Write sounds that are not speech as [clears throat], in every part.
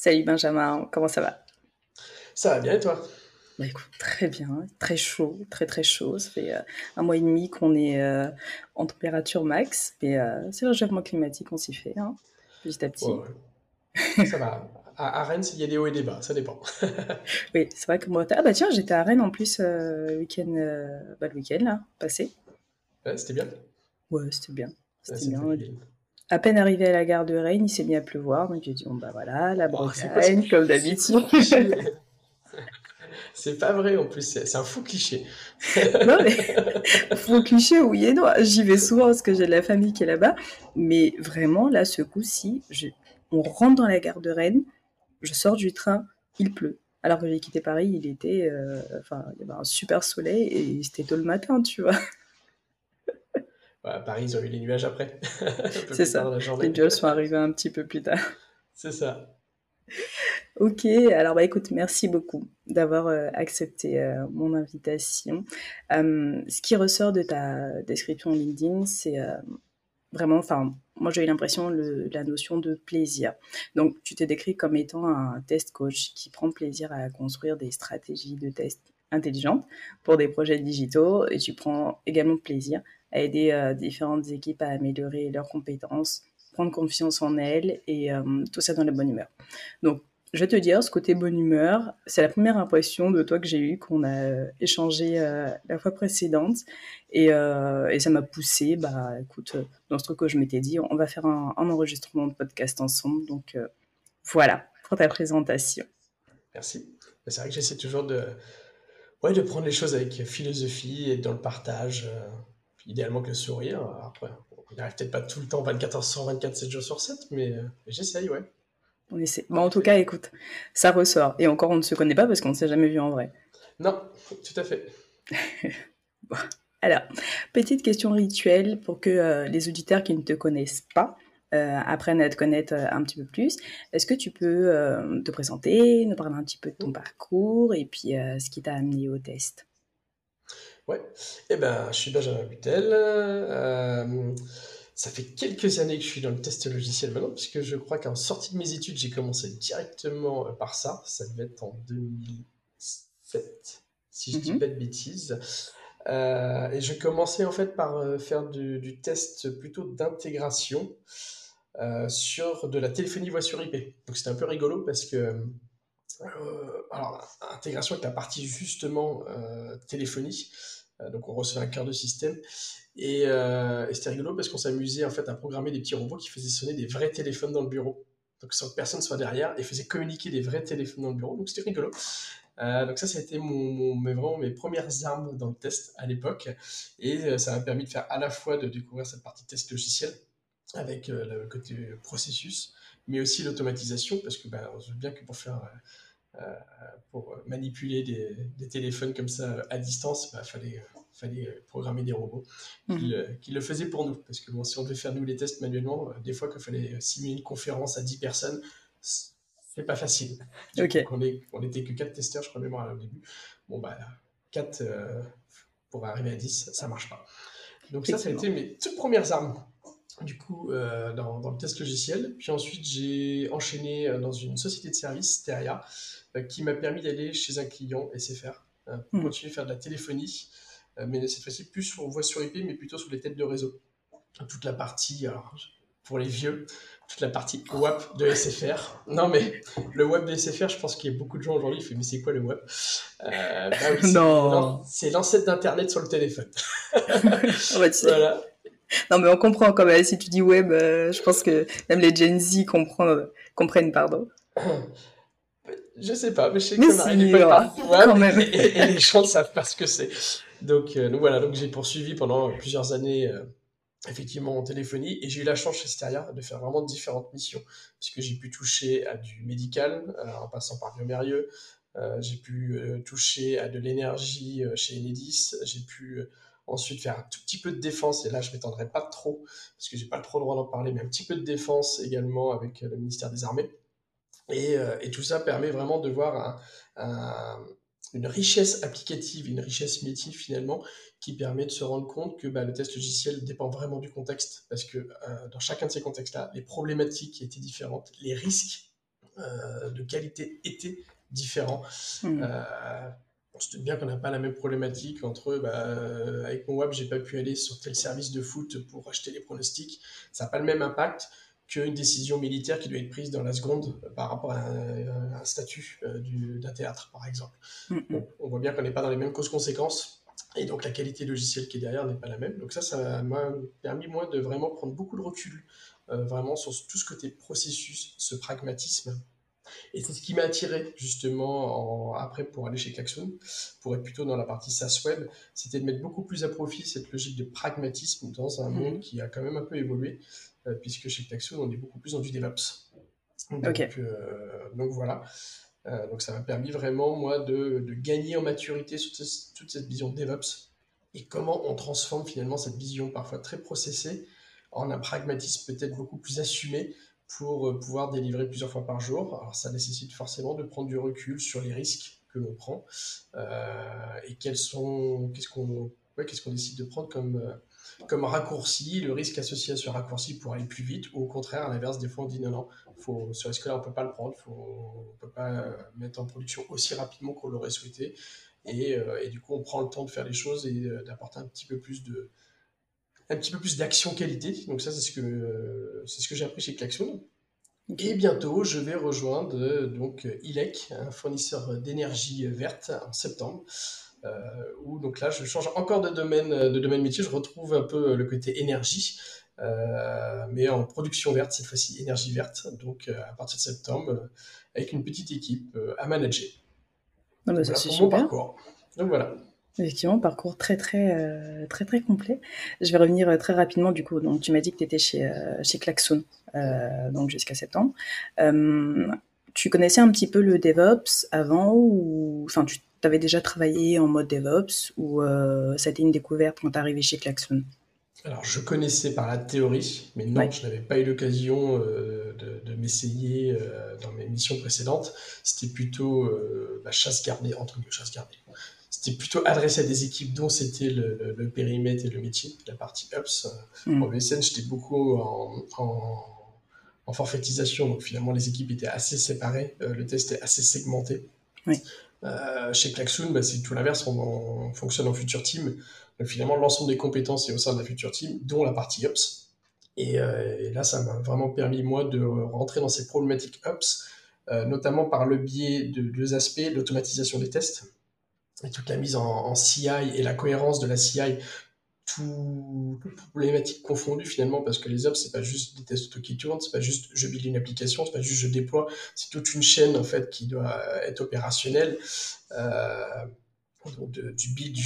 Salut Benjamin, comment ça va? Ça va bien et toi? Bah écoute, très bien, très chaud, très très chaud. Ça fait euh, un mois et demi qu'on est euh, en température max, mais euh, c'est le réchauffement climatique, on s'y fait, hein, petit à petit. ça va. À, Rennes, il y a des hauts et des bas, ça dépend. [laughs] oui, c'est vrai que moi, ah bah tiens, j'étais à Rennes en plus le week-end, bah, le week-end là, passé. Ouais, c'était bien. Ouais, c'était bien. C'était bien. À peine arrivé à la gare de Rennes, il s'est mis à pleuvoir, donc j'ai dit bon bah voilà, la oh, Bretagne, comme d'habitude. [laughs] C'est pas vrai en plus, c'est un faux cliché. [laughs] non, mais [laughs] faux cliché, oui et non. J'y vais souvent parce que j'ai de la famille qui est là-bas. Mais vraiment, là, ce coup-ci, on rentre dans la gare de Rennes, je sors du train, il pleut. Alors que j'ai quitté Paris, il était. Euh, enfin, il y avait un super soleil et c'était tôt le matin, tu vois. À Paris, ils ont eu les nuages après. [laughs] c'est ça. Les nuages sont arrivés un petit peu plus tard. [laughs] C'est ça. Ok, alors bah écoute, merci beaucoup d'avoir euh, accepté euh, mon invitation. Euh, ce qui ressort de ta description LinkedIn, c'est vraiment, enfin, moi j'ai eu l'impression de la notion de plaisir. Donc tu t'es décrit comme étant un test coach qui prend plaisir à construire des stratégies de test intelligentes pour des projets digitaux et tu prends également plaisir à aider différentes équipes à améliorer leurs compétences, prendre confiance en elles et tout ça dans la bonne humeur. Donc je vais te dire, ce côté bonne humeur, c'est la première impression de toi que j'ai eue, qu'on a euh, échangé euh, la fois précédente. Et, euh, et ça m'a poussé, bah écoute, dans ce truc que je m'étais dit, on va faire un, enregistrement de podcast ensemble. Donc voilà, pour ta présentation. Merci. C'est vrai que j'essaie toujours de, ouais, de prendre les choses avec philosophie et dans le partage. Idéalement que le sourire. Après, on n'y arrive peut-être pas tout le temps 24 heures sur 24, 7 jours sur 7, mais j'essaye, ouais. On essaie. Bon, en tout cas, écoute, ça ressort. Et encore, on ne se connaît pas parce qu'on ne s'est jamais vu en vrai. Non, tout à fait. [laughs] Alors, petite question rituelle pour que euh, les auditeurs qui ne te connaissent pas euh, apprennent à te connaître euh, un petit peu plus. Est-ce que tu peux te présenter, nous parler un petit peu de ton parcours et puis ce qui t'a amené au test? Ouais, eh ben, je suis Benjamin Butel. Ça fait quelques années que je suis dans le test logiciel maintenant, puisque je crois qu'en sortie de mes études, j'ai commencé directement euh, par ça. Ça devait être en 2007, si je ne dis mhm. pas de bêtises. Euh, et je commençais en fait par euh, faire du, test plutôt d'intégration sur de la téléphonie voix sur IP. Donc c'était un peu rigolo parce que, alors, intégration avec la partie justement téléphonie. Donc on recevait un cœur de système euh, et, c'était rigolo parce qu'on s'amusait en fait à programmer des petits robots qui faisaient sonner des vrais téléphones dans le bureau. Donc sans que personne soit derrière et faisaient communiquer des vrais téléphones dans le bureau. Donc c'était rigolo. Euh, donc ça, ça a été mon, mes, vraiment mes premières armes dans le test à l'époque. Et euh, ça m'a permis de faire à la fois de découvrir cette partie test logiciel avec le côté processus, mais aussi l'automatisation parce que bah, on se bien que pour faire pour manipuler des, des, téléphones comme ça à distance, il bah, fallait fallait euh, programmer des robots mhm. qui, le faisaient pour nous. Parce que bon, si on devait faire nous les tests manuellement, euh, des fois qu'il fallait simuler une conférence à 10 personnes, c'est pas facile. [laughs] Donc on, est, on était que 4 testeurs, je crois même au début. Bon, bah, 4 euh, pour arriver à 10, ça marche pas. Donc ça, ça a été mes toutes premières armes du coup dans, dans, le test logiciel. Puis ensuite, j'ai enchaîné dans une société de services, Teria, qui m'a permis d'aller chez un client SFR pour mhm. continuer à faire de la téléphonie euh, mais cette fois-ci plus sur voix sur IP, mais plutôt sur les têtes de réseau. Toute la partie, alors, pour les vieux, toute la partie WAP de SFR. Non, mais le WAP de SFR, je pense qu'il y a beaucoup de gens aujourd'hui qui font Mais c'est quoi le WAP euh, bah [laughs] Non C'est l'ancêtre d'Internet sur le téléphone. [laughs] voilà. Non, mais on comprend quand même. Si tu dis web, euh, je pense que même les Gen Z comprennent, comprennent pardon. [coughs] Je sais pas, mais je sais que Marie pas. quand même. Et, et, les gens savent pas ce que c'est. Donc, euh, donc voilà, donc j'ai poursuivi pendant plusieurs années euh, effectivement en téléphonie et j'ai eu la chance chez Steria de faire vraiment différentes missions puisque j'ai pu toucher à du médical en passant par Biomérieux, j'ai pu toucher à de l'énergie chez Enedis, j'ai pu Ensuite, faire un tout petit peu de défense, et là, je ne m'étendrai pas trop, parce que j'ai pas trop le droit d'en parler, mais un petit peu de défense également avec le ministère des Armées. Et, euh, tout ça permet vraiment de voir une richesse applicative, une richesse métier finalement, qui permet de se rendre compte que bah, le test logiciel dépend vraiment du contexte, parce que euh, dans chacun de ces contextes-là, les problématiques étaient différentes, les risques euh, de qualité étaient différents. Mmh on se doute bien qu'on n'a pas la même problématique entre bah, euh, avec mon web, j'ai pas pu aller sur tel service de foot pour acheter les pronostics. Ça n'a pas le même impact qu'une décision militaire qui doit être prise dans la seconde par rapport à un, statut euh, d'un théâtre, par exemple. on voit bien qu'on n'est pas dans les mêmes causes-conséquences. Et donc la qualité logicielle qui est derrière n'est pas la même. Donc ça, ça m'a permis moi de vraiment prendre beaucoup de recul, euh, vraiment sur tout ce côté processus, ce pragmatisme et c'est ce qui m'a attiré justement après pour aller chez Klaxon, pour être plutôt dans la partie SaaS web, c'était de mettre beaucoup plus à profit cette logique de pragmatisme dans un monde mhm. qui a quand même un peu évolué, euh, puisque chez Klaxon on est beaucoup plus dans du DevOps. Donc, euh, donc voilà. Euh, donc ça m'a permis vraiment moi de, de gagner en maturité sur toute cette vision de DevOps et comment on transforme finalement cette vision parfois très processée en un pragmatisme peut-être beaucoup plus assumé pour euh, pouvoir délivrer plusieurs fois par jour. Alors ça nécessite forcément de prendre du recul sur les risques que l'on prend euh, et quels sont, qu'est-ce qu'on, qu'est-ce qu'on décide de prendre comme, euh, comme raccourci, le risque associé à ce raccourci pour aller plus vite, ou au contraire, à l'inverse, des fois on dit non, non, faut, ce risque-là on ne peut pas le prendre, faut, on ne peut pas mettre en production aussi rapidement qu'on l'aurait souhaité. Et, et, du coup, on prend le temps de faire les choses et d'apporter un petit peu plus de, un petit peu plus d'action qualité. Donc ça, c'est ce que, c'est ce que j'ai appris chez Klaxon. Et bientôt, je vais rejoindre donc ILEC, un fournisseur d'énergie verte, en septembre. Euh, où donc là, je change encore de domaine, de domaine métier. Je retrouve un peu le côté énergie, euh, mais en production verte cette fois-ci, énergie verte. Donc euh, à partir de septembre, avec une petite équipe à manager. Ah bah, c'est super. Mon parcours. Donc voilà. Effectivement, parcours très très euh, très très complet. Je vais revenir euh, très rapidement du coup. Donc tu m'as dit que tu étais chez euh, chez Klaxon donc jusqu'à septembre. tu connaissais un petit peu le DevOps avant ou enfin tu avais déjà travaillé en mode DevOps ou ça a été une découverte quand tu arrivé chez Klaxon? Alors, je connaissais par la théorie, mais non, je n'avais pas eu l'occasion de, de m'essayer dans mes missions précédentes. C'était plutôt la chasse gardée, entre guillemets, chasse gardée c'était plutôt adressé à des équipes dont c'était le, périmètre et le métier, la partie Ups. Mm. En VSN, j'étais beaucoup en, forfaitisation, donc finalement les équipes étaient assez séparées, euh, le test est assez segmenté. Euh, chez Klaxoon, bah, c'est tout l'inverse, on, fonctionne en future team. Donc finalement, l'ensemble des compétences est au sein de la future team, dont la partie Ups. Et, euh, là, ça m'a vraiment permis, moi, de rentrer dans ces problématiques Ups, notamment par le biais de deux aspects, l'automatisation des tests et toute la mise en, CI et la cohérence de la CI, tout, toutes problématiques confondues finalement, parce que les ops, c'est pas juste des tests auto qui tournent, c'est pas juste je build une application, c'est pas juste je déploie, c'est toute une chaîne en fait qui doit être opérationnelle. Euh, du build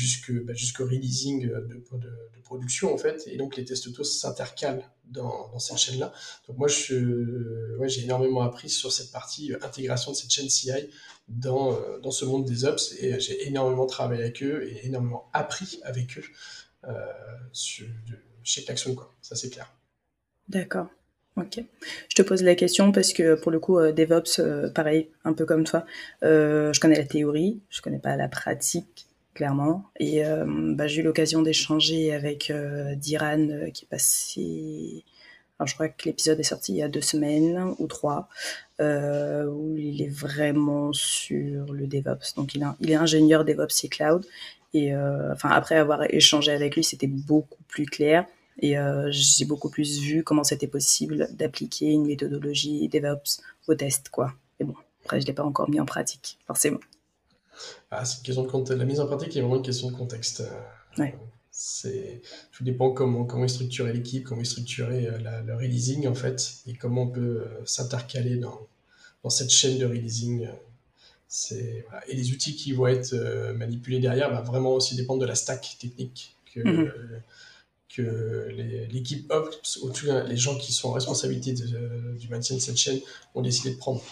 bah, jusqu'au releasing de, de, production en fait. Et donc les tests auto s'intercalent dans, dans, cette chaîne là donc moi je ouais, j'ai énormément appris sur cette partie euh, intégration de cette chaîne CI dans, euh, dans ce monde des ops. Et j'ai énormément travaillé avec eux et énormément appris avec eux euh, chez Klaxon quoi. Ça c'est clair. D'accord Ok. Je te pose la question parce que pour le coup, euh, DevOps, euh, pareil, un peu comme toi, euh, je connais la théorie, je connais pas la pratique, clairement. Et bah, j'ai eu l'occasion d'échanger avec Diran qui est passé. Alors, je crois que l'épisode est sorti il y a deux semaines ou trois, où il est vraiment sur le DevOps. Donc, il, est ingénieur DevOps et Cloud. Et après avoir échangé avec lui, c'était beaucoup plus clair. Et euh, j'ai beaucoup plus vu comment c'était possible d'appliquer une méthodologie DevOps au test, quoi. Et bon, après, je l'ai pas encore mis en pratique, forcément. Ah, c'est une question de contexte. La mise en pratique est vraiment une question de contexte. Ouais. C'est tout dépend comment comment est structurée l'équipe, comment est structuré euh, le releasing en fait, et comment on peut euh, s'intercaler dans, dans cette chaîne de releasing. C'est voilà. et les outils qui vont être manipulés derrière va vraiment aussi dépendre de la stack technique que, mm-hmm que l'équipe Ops, ou tout les gens qui sont en responsabilité du maintien de cette chaîne, ont décidé de prendre.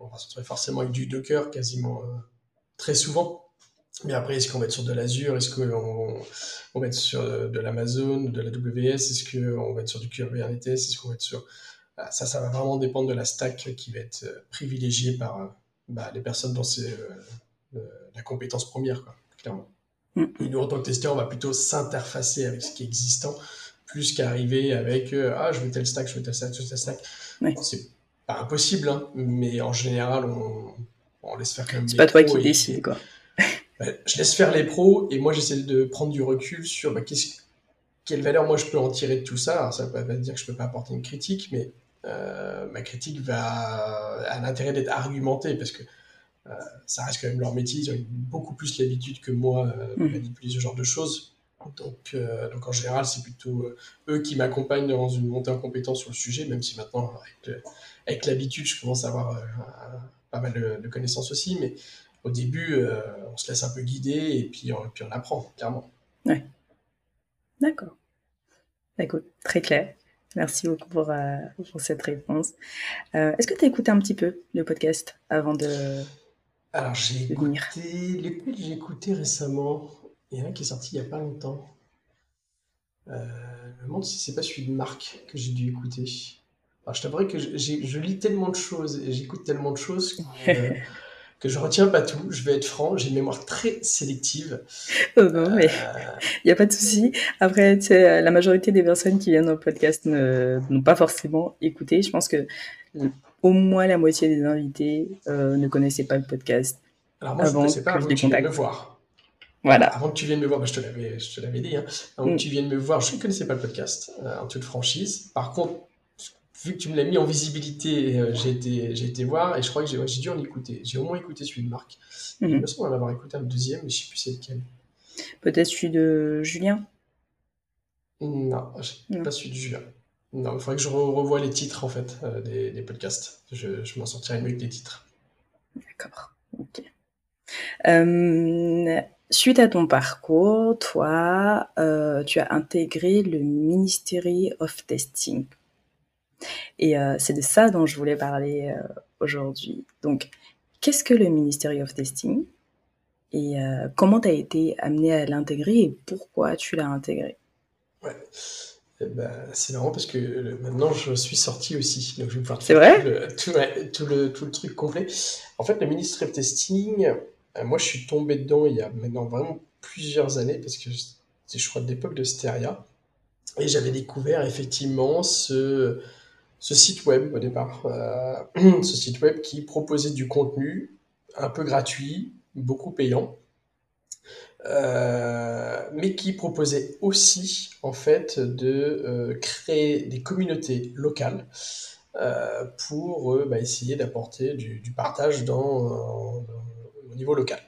on va se retrouver forcément avec du Docker quasiment très souvent. Mais après, est-ce qu'on va être sur de l'Azure? Est-ce qu'on on va être sur de l'Amazon, de la WS Est-ce qu'on va être sur du Kubernetes? Est-ce qu'on va être sur... Ah, ça, ça va vraiment dépendre de la stack qui va être euh, privilégiée par euh, bah, les personnes dont c'est euh, la compétence première, clairement. Mm. Et nous, en tant que testeur, on va plutôt s'interfacer avec ce qui est existant, plus qu'arriver avec Ah, je veux tel stack, je veux tel stack, je veux tel stack. C'est pas impossible, hein, mais en général, on, on laisse faire quand même. C'est pas toi qui décides, quoi. [laughs] Bah, je laisse faire les pros et moi j'essaie de prendre du recul sur bah, quelle valeur moi je peux en tirer de tout ça. Alors, ça ne veut pas dire que je peux pas apporter une critique, mais euh, ma critique va à l'intérêt d'être argumentée parce que euh, ça reste quand même leur métier. Ils ont beaucoup plus l'habitude que moi euh, de mmh. manipuler ce genre de choses. Donc, donc en général, c'est plutôt eux qui m'accompagnent dans une montée en compétence sur le sujet, même si maintenant, avec l'habitude, je commence à avoir pas mal de, de, connaissances aussi. Mais au début, euh, on se laisse un peu guider et puis, on, puis on apprend, clairement. Ouais. D'accord. Écoute, très clair. Merci beaucoup pour, euh, pour cette réponse. Euh, est-ce que tu as écouté un petit peu le podcast avant de. Alors, j'ai écouté. Lequel j'ai écouté récemment Il y en a un qui est sorti il n'y a pas longtemps. je me demande si c'est pas celui de Marc que j'ai dû écouter. Alors, je t'avouerai que je, je, lis tellement de choses et j'écoute tellement de choses que [laughs] que je retiens pas tout. Je vais être franc, j'ai une mémoire très sélective. Oh non, mais il n'y a pas de souci. Après, la majorité des personnes qui viennent au podcast n'ont pas forcément écouté. Je pense que au moins la moitié des invités euh, ne connaissaient pas le podcast. Alors moi, avant je ne pas que avant que tu viennes me voir. Voilà. Avant que tu viennes me voir, bah, je te l'avais dit, hein. avant que mm. tu viennes me voir, je ne connaissais pas le podcast, euh, en toute franchise. Par contre, vu que tu me l'as mis en visibilité, euh, j'ai été, voir et je crois que j'ai, dû en écouter. J'ai au moins écouté celui de Marc. Il me semble en avoir écouté un deuxième, mais je ne sais plus c'est lequel. Peut-être celui de Julien? Non, pas celui de Julien. Non, il faudrait que je revoie les titres en fait euh, des, podcasts. Je, je m'en sortirai mieux que des titres. D'accord. Ok. Euh, suite à ton parcours, toi, tu as intégré le Ministry of Testing. Et euh, c'est de ça dont je voulais parler euh, aujourd'hui. Donc, qu'est-ce que le Ministry of Testing? Et euh, comment tu as été amené à l'intégrer et pourquoi tu l'as intégré? Ouais. Ben, c'est marrant parce que maintenant je suis sorti aussi. Donc je vais pouvoir C'est vrai tout le, tout, le, tout, le, truc complet. En fait, le Ministry of Testing, moi je suis tombé dedans il y a maintenant vraiment plusieurs années parce que c'est, je crois, de l'époque de Steria. Et j'avais découvert effectivement ce, ce site web au départ, euh, [clears throat] ce site web qui proposait du contenu un peu gratuit, beaucoup payant, euh, mais qui proposait aussi en fait de euh, créer des communautés locales pour bah, essayer d'apporter du, partage dans, au niveau local.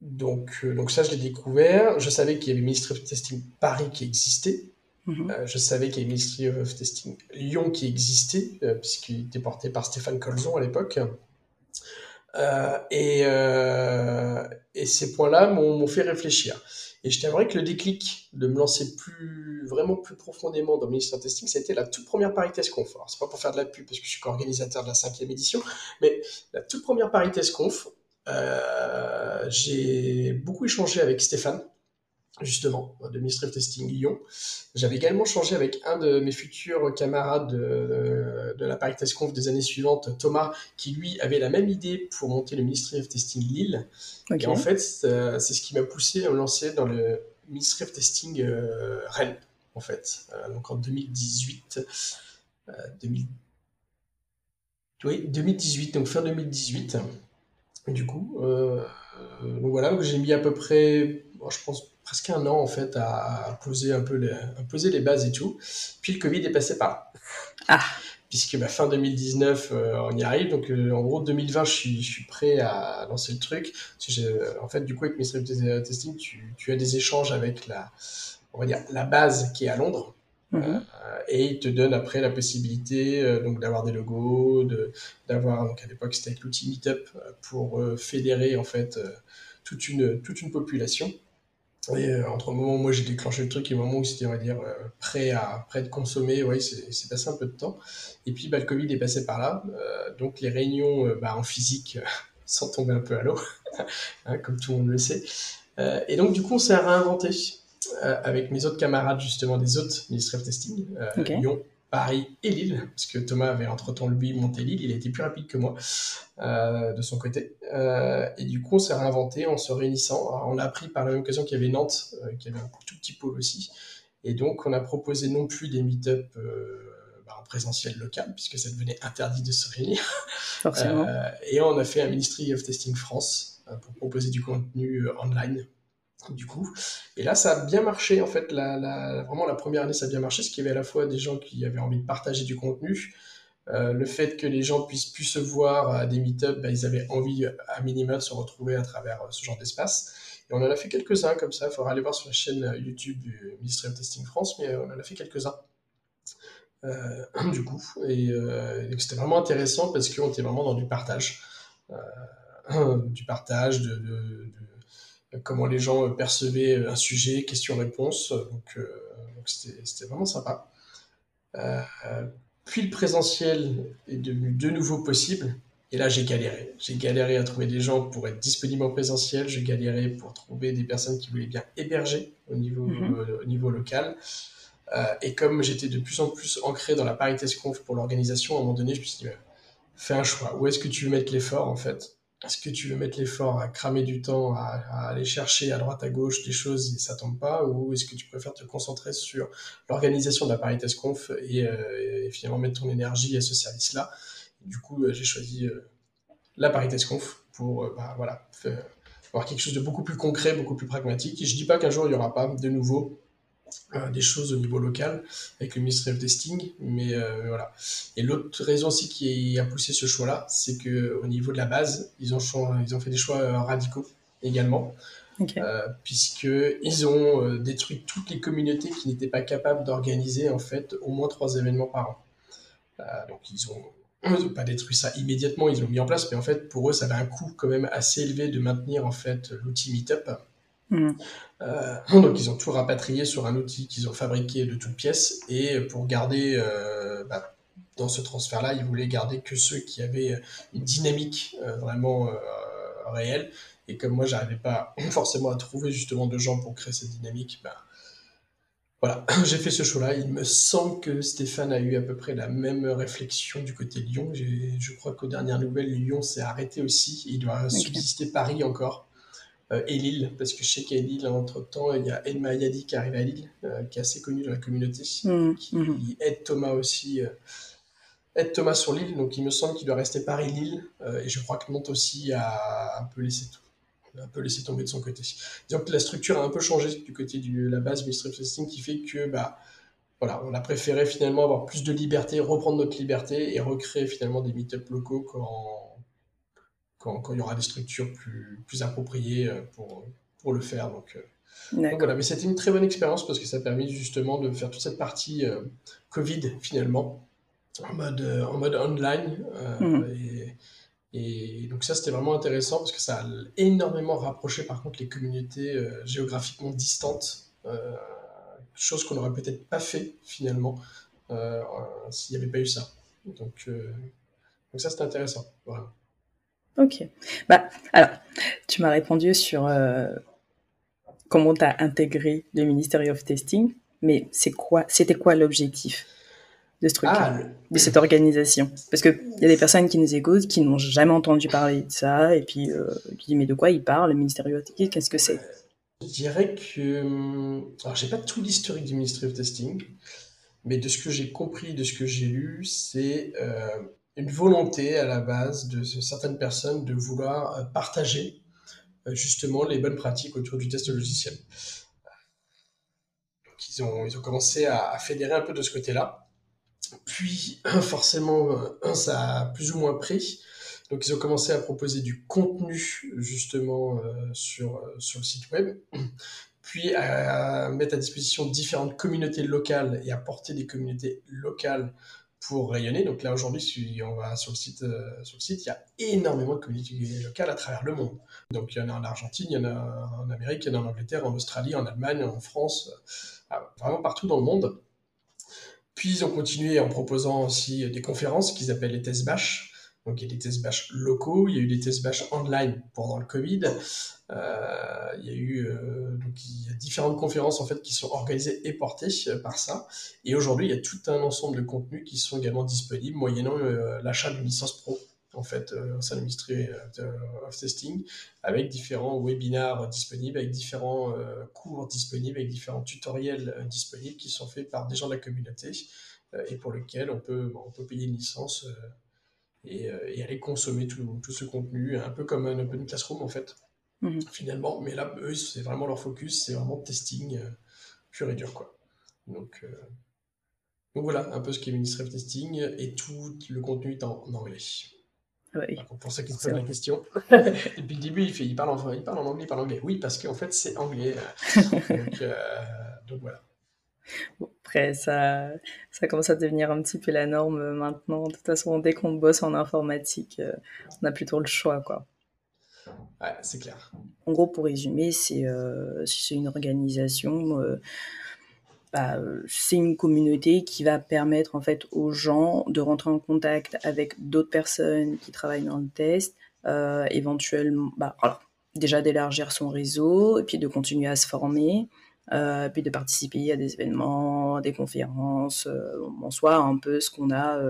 donc, donc ça, je l'ai découvert. Je savais qu'il y avait Ministry of Testing Paris qui existait, Mhm. Euh, je savais qu'il y avait Ministry of Testing Lyon qui existait, euh, puisqu'il était porté par Stéphane Colzon à l'époque. Euh, et, et, ces points-là m'ont fait réfléchir. Et je t'aimerais que le déclic de me lancer plus, vraiment plus profondément dans of Testing, c'était la toute première Paris Test Conf. C'est pas pour faire de la pub, parce que je suis co-organisateur de la cinquième édition, mais la toute première Paris Test Conf, j'ai beaucoup échangé avec Stéphane, justement, de Ministry of Testing Lyon. J'avais également changé avec un de mes futurs camarades de, de la Paris Test Conf des années suivantes, Thomas, qui lui avait la même idée pour monter le Ministry of Testing Lille. Et en fait, c'est ce qui m'a poussé à me lancer dans le Ministry of Testing euh, Rennes, en fait. Euh, donc en 2018. Euh, oui, 2018, donc fin 2018. du coup, donc voilà, j'ai mis à peu près, je pense, presque un an en fait à, poser un peu les, à poser les bases et tout. Puis le Covid est passé par là. Ah. Puisque bah, fin 2019, euh, on y arrive. Donc euh, en gros, 2020, je suis, je suis prêt à lancer le truc. en fait, du coup, avec Mystery Testing, tu, tu, as des échanges avec la, on va dire, la base qui est à Londres. Mhm. Euh, et il te donne après la possibilité donc d'avoir des logos, de d'avoir donc à l'époque c'était avec l'outil Meetup pour fédérer en fait toute une toute une population. Et euh, entre le moment où moi j'ai déclenché le truc et le moment où c'était, on va dire, euh, prêt à prêt de consommer, ouais, c'est passé un peu de temps. Et puis, bah, le Covid est passé par là. Euh, donc, les réunions bah, en physique [laughs] sont tombées un peu à l'eau, [laughs] hein, comme tout le monde le sait. et donc, du coup, on s'est réinventé avec mes autres camarades, justement, des autres Ministry of Testing, Lyon, Paris et Lille, parce que Thomas avait entre-temps, lui, monté Lille, il a été plus rapide que moi euh, de son côté. Euh, et du coup, on s'est réinventé en se réunissant. on a appris par la même occasion qu'il y avait Nantes, euh, qui avait un tout petit pôle aussi. Et donc, on a proposé non plus des meet-up bah, en présentiel local, puisque ça devenait interdit de se réunir. Forcément. et on a fait un Ministry of Testing France pour proposer du contenu online du coup. Et là, ça a bien marché, en fait. La, vraiment, la première année, ça a bien marché, parce qu'il y avait à la fois des gens qui avaient envie de partager du contenu. Euh, le fait que les gens puissent plus se voir à des meet-up, bah, ils avaient envie, à minima, de se retrouver à travers euh, ce genre d'espace. Et on en a fait quelques-uns comme ça. Il faudra aller voir sur la chaîne euh, YouTube du Ministry of Testing France, mais on en a fait quelques-uns. [clears throat] du coup, et c'était vraiment intéressant parce qu'on était vraiment dans du partage, [clears throat] du partage, de comment les gens percevaient un sujet, questions-réponses. Donc, euh, c'était vraiment sympa. Euh, puis le présentiel est devenu de nouveau possible. Et là, j'ai galéré. J'ai galéré à trouver des gens pour être disponibles en présentiel. J'ai galéré pour trouver des personnes qui voulaient bien héberger au niveau, mhm. euh, au niveau local. et comme j'étais de plus en plus ancré dans la parité conf pour l'organisation, à un moment donné, je me suis dit, fais un choix. Où est-ce que tu veux mettre l'effort, en fait? Est-ce que tu veux mettre l'effort à cramer du temps, à, aller chercher à droite à gauche des choses et ça tombe pas, ou est-ce que tu préfères te concentrer sur l'organisation de la Paritas Conf et, euh, finalement mettre ton énergie à ce service-là? Du coup, euh, j'ai choisi euh, la Paritas Conf pour bah, voilà, avoir quelque chose de beaucoup plus concret, beaucoup plus pragmatique. Et je dis pas qu'un jour il y aura pas de nouveau des choses au niveau local avec le Ministry of Testing. Mais euh, voilà. Et l'autre raison aussi qui a poussé ce choix-là, c'est que au niveau de la base, ils ont, ils ont fait des choix euh, radicaux également. puisque ils ont détruit toutes les communautés qui n'étaient pas capables d'organiser en fait au moins trois événements par an. donc ils ont ils pas détruit ça immédiatement, ils l'ont mis en place, mais en fait, pour eux, ça avait un coût quand même assez élevé de maintenir en fait l'outil Meetup. Mm. Euh, donc ils ont tout rapatrié sur un outil qu'ils ont fabriqué de toutes pièces et pour garder euh, bah, dans ce transfert-là, ils voulaient garder que ceux qui avaient une dynamique euh, vraiment réelle. Et comme moi, j'arrivais pas [clears throat] forcément à trouver justement de gens pour créer cette dynamique, bah, voilà, [clears throat] j'ai fait ce choix-là. Il me semble que Stéphane a eu à peu près la même réflexion du côté Lyon. Je crois qu'aux dernières nouvelles, Lyon s'est arrêté aussi. Il doit subsister Paris encore et Lille, parce que je sais qu'à Lille, entre-temps, il y a Edma Yadi qui arrive à Lille, euh, qui est assez connu dans la communauté, mmh, qui mmh. aide Thomas aussi, euh, aide Thomas sur Lille, donc il me semble qu'il doit rester Paris-Lille, et je crois que Nantes aussi a un peu laissé tout un peu laissé tomber de son côté. Disons que la structure a un peu changé du côté de la base Mystery Testing qui fait que bah, voilà, on a préféré finalement avoir plus de liberté, reprendre notre liberté et recréer finalement des meet-up locaux quand, quand, il y aura des structures plus, plus appropriées euh, pour, pour le faire. Donc, euh, voilà, mais c'était une très bonne expérience parce que ça a permis justement de faire toute cette partie euh, Covid finalement en mode, en mode online. Hmm. et, et, donc ça, c'était vraiment intéressant parce que ça a énormément rapproché par contre les communautés géographiquement distantes, chose qu'on n'aurait peut-être pas fait finalement s'il n'y avait pas eu ça. Donc, donc ça, c'était intéressant. Voilà. Ok. Bah, alors, tu m'as répondu sur euh, comment tu as intégré le Ministry of Testing, mais c'est quoi, c'était quoi l'objectif de ce truc ah, de cette organisation? Parce qu'il y a des personnes qui nous écoutent, qui n'ont jamais entendu parler de ça, et puis euh, qui disent mais de quoi ils parlent, le Ministry of Testing, qu'est-ce que c'est? Je dirais que... Alors, j'ai pas tout l'historique du Ministry of Testing, mais de ce que j'ai compris, de ce que j'ai lu, c'est... Euh, une volonté à la base de certaines personnes de vouloir euh, partager euh, justement les bonnes pratiques autour du test logiciel. Donc ils ont, commencé à, fédérer un peu de ce côté-là. Puis [clears throat] forcément, euh, [clears throat] ça a plus ou moins pris. Donc ils ont commencé à proposer du contenu justement sur, sur le site web, [clears throat] puis à mettre à disposition différentes communautés locales et à porter des communautés locales pour rayonner. Donc là, aujourd'hui, si on va sur le site, euh, sur le site, il y a énormément de communautés locales à travers le monde. Donc il y en a en Argentine, il y en a en Amérique, il y en a en Angleterre, en Australie, en Allemagne, en France, euh, vraiment partout dans le monde. Puis ils ont continué en proposant aussi des conférences qu'ils appellent les tests bash. Donc il y a des tests bash locaux, il y a eu des tests bash online pendant le Covid. Euh, il y a eu euh, donc il y a différentes conférences en fait qui sont organisées et portées euh, par ça. Et aujourd'hui, il y a tout un ensemble de contenus qui sont également disponibles moyennant l'achat d'une licence pro en fait au sein de of Testing avec différents webinars disponibles, avec différents cours disponibles, avec différents tutoriels disponibles qui sont faits par des gens de la communauté et pour lesquels on peut on peut payer une licence et, et, aller consommer tout, tout, ce contenu un peu comme un open classroom en fait. Mhm. finalement. Mais là, eux, c'est vraiment leur focus, c'est vraiment testing euh, pur et dur, quoi. Donc, euh, donc voilà, un peu ce qu'est Ministry of Testing, et tout le contenu est en, anglais. Oui. pour ceux qui se posent la question, [laughs] depuis le début, il, fait, il, parle en, il parle en anglais, il parle en anglais. Oui, parce qu'en fait, c'est anglais. [laughs] donc, euh, donc, voilà. Après, ça, ça commence à devenir un petit peu la norme maintenant. De toute façon, dès qu'on bosse en informatique, on a plutôt le choix, quoi. Ouais, c'est clair. En gros, pour résumer, c'est euh, une organisation, euh, bah, c'est une communauté qui va permettre en fait aux gens de rentrer en contact avec d'autres personnes qui travaillent dans le test, euh, éventuellement, bah, déjà d'élargir son réseau et puis de continuer à se former. Euh, puis de participer à des événements, des conférences, en soi un peu ce qu'on a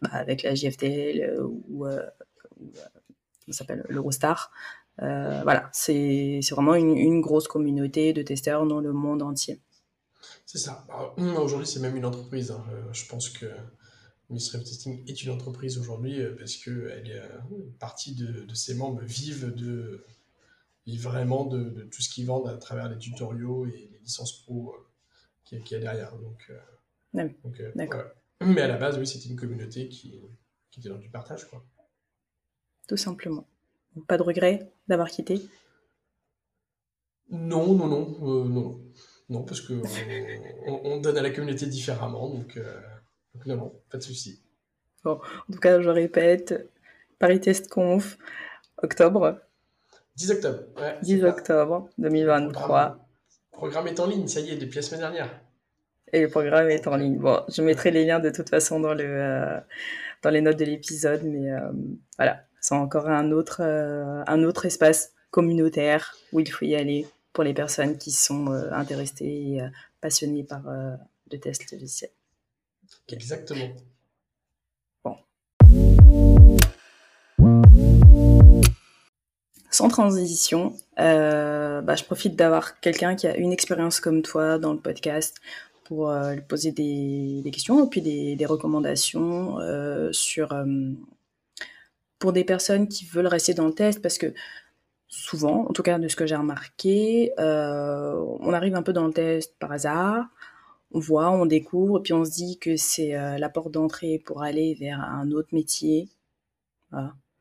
bah, avec la JFTL ou, s'appelle l'Eurostar. Euh, voilà, c'est vraiment une, grosse communauté de testeurs dans le monde entier. C'est ça. Aujourd'hui, c'est même une entreprise. Hein. Euh, je pense que of Testing est une entreprise aujourd'hui euh, parce que elle est, partie de, ses membres vivent, de, vraiment de, tout ce qu'ils vendent à travers les tutoriaux et les licences pro qu'il y, a derrière. Donc, D'accord. Mais à la base, oui, c'était une communauté qui, qui était dans du partage. Quoi tout simplement. Pas de regret d'avoir quitté? Non, non, non, euh, non. Non, parce que on, donne à la communauté différemment, donc, euh, non, non, pas de souci. Bon, en tout cas, je répète, Paris Test Conf, octobre. 10 octobre, 10 octobre 2023. Le programme, est en ligne, ça y est, depuis la semaine dernière. Et le programme est en ligne. Bon, je mettrai les liens de toute façon dans, le, euh, dans les notes de l'épisode, mais voilà, c'est encore un autre, euh, un autre espace communautaire où il faut y aller pour les personnes qui sont euh, intéressées et euh, passionnées par le test logiciel. Exactement. Sans transition, bah, je profite d'avoir quelqu'un qui a une expérience comme toi dans le podcast pour lui poser des, questions et puis des, recommandations sur pour des personnes qui veulent rester dans le test, parce que souvent, en tout cas de ce que j'ai remarqué, euh, on arrive un peu dans le test par hasard, on voit, on découvre, et puis on se dit que c'est euh, la porte d'entrée pour aller vers un autre métier,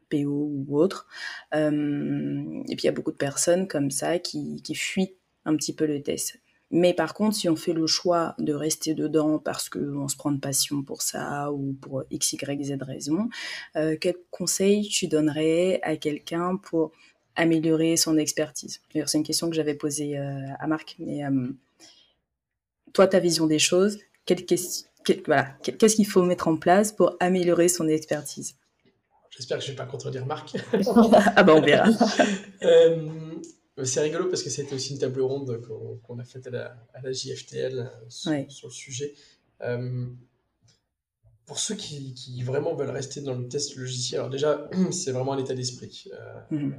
PO ou autre. Euh, et puis il y a beaucoup de personnes comme ça qui, fuient un petit peu le test. Mais par contre, si on fait le choix de rester dedans parce qu'on se prend de passion pour ça ou pour x, y, z raison, euh, quel conseil tu donnerais à quelqu'un pour améliorer son expertise? C'est une question que j'avais posée euh, à Marc, mais euh, toi, ta vision des choses, qu'est-ce qu'il faut mettre en place pour améliorer son expertise? J'espère que je ne vais pas contredire Marc. [laughs] [laughs] ah ben on verra. [laughs] C'est rigolo parce que c'était aussi une table ronde qu'on a faite à la, JFTL euh, sur, le sujet. Euh, pour ceux qui, vraiment veulent rester dans le test logiciel, alors déjà, [clears throat] c'est vraiment un état d'esprit. Euh, mhm.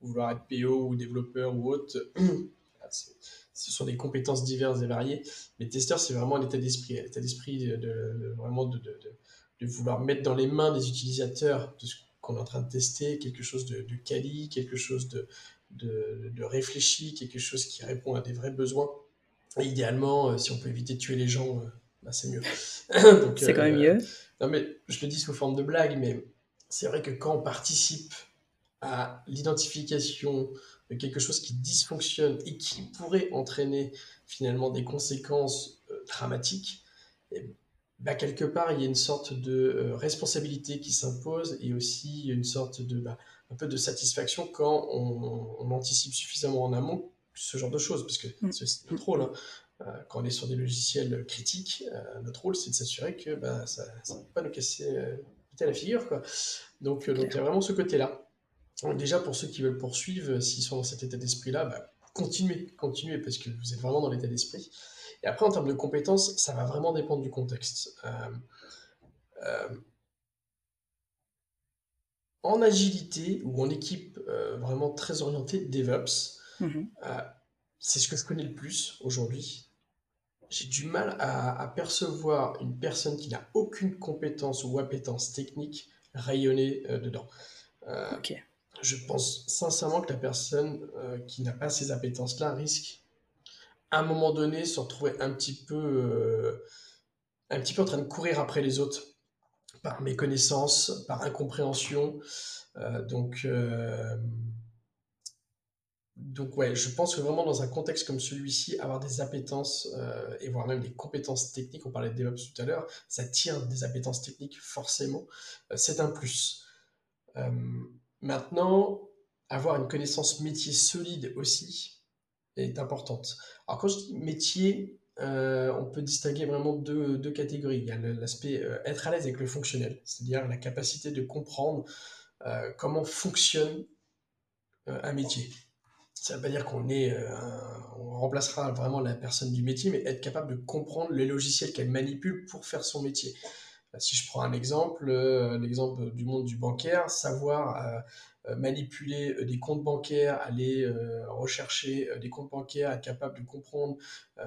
vouloir être PO ou développeur ou autre, [clears throat] ce sont des compétences diverses et variées. Mais testeur, c'est vraiment un état d'esprit. Un état d'esprit de, vraiment de, de, vouloir mettre dans les mains des utilisateurs de ce qu'on est en train de tester, quelque chose de, quali, quelque chose de, de, de réfléchi, quelque chose qui répond à des vrais besoins. idéalement, euh, si on peut éviter de tuer les gens, euh, bah, c'est mieux. [laughs] c'est quand même mieux. Euh, non, mais je le dis sous forme de blague, mais c'est vrai que quand on participe à l'identification de quelque chose qui dysfonctionne et qui pourrait entraîner finalement des conséquences dramatiques, et bah, quelque part, il y a une sorte de responsabilité qui s'impose et aussi une sorte de, bah, un peu de satisfaction quand on, anticipe suffisamment en amont ce genre de choses, parce que mm. c'est notre rôle. Hein. quand on est sur des logiciels critiques, notre rôle, c'est de s'assurer que bah, ça ne va pas nous casser la figure. Quoi. Donc, donc il y a vraiment ce côté-là. Déjà, pour ceux qui veulent poursuivre, s'ils sont dans cet état d'esprit-là, bah, continuez, continuez, parce que vous êtes vraiment dans l'état d'esprit. Et après, en termes de compétences, ça va vraiment dépendre du contexte. Euh, euh, en agilité ou en équipe euh, vraiment très orientée DevOps, mhm. c'est ce que je connais le plus aujourd'hui. J'ai du mal à, percevoir une personne qui n'a aucune compétence ou appétence technique rayonner dedans. Je pense sincèrement que la personne qui n'a pas ces appétences-là risque un moment donné, se retrouver un petit peu, euh, un petit peu en train de courir après les autres par méconnaissance, par incompréhension. Euh, donc, euh, donc ouais, je pense que vraiment dans un contexte comme celui-ci, avoir des appétences et voire même des compétences techniques, on parlait de DevOps tout à l'heure, ça tire des appétences techniques forcément, c'est un plus. maintenant, avoir une connaissance métier solide aussi, est importante. Alors quand je dis métier, euh, on peut distinguer vraiment deux, deux catégories. Il y a l'aspect euh, être à l'aise avec le fonctionnel, c'est-à-dire la capacité de comprendre euh, comment fonctionne un métier. Ça ne veut pas dire qu'on est, on remplacera vraiment la personne du métier, mais être capable de comprendre les logiciels qu'elle manipule pour faire son métier. Si je prends un exemple, l'exemple du monde du bancaire, savoir manipuler euh, des comptes bancaires, aller euh, rechercher des comptes bancaires, être capable de comprendre [clears throat]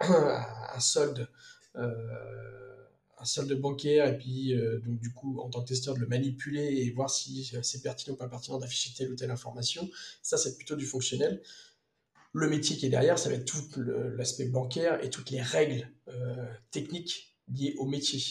un solde un solde bancaire et puis donc du coup en tant que testeur de le manipuler et voir si c'est pertinent ou pas pertinent d'afficher telle ou telle information. Ça c'est plutôt du fonctionnel. Le métier qui est derrière, ça va être tout l'aspect bancaire et toutes les règles techniques liées au métier.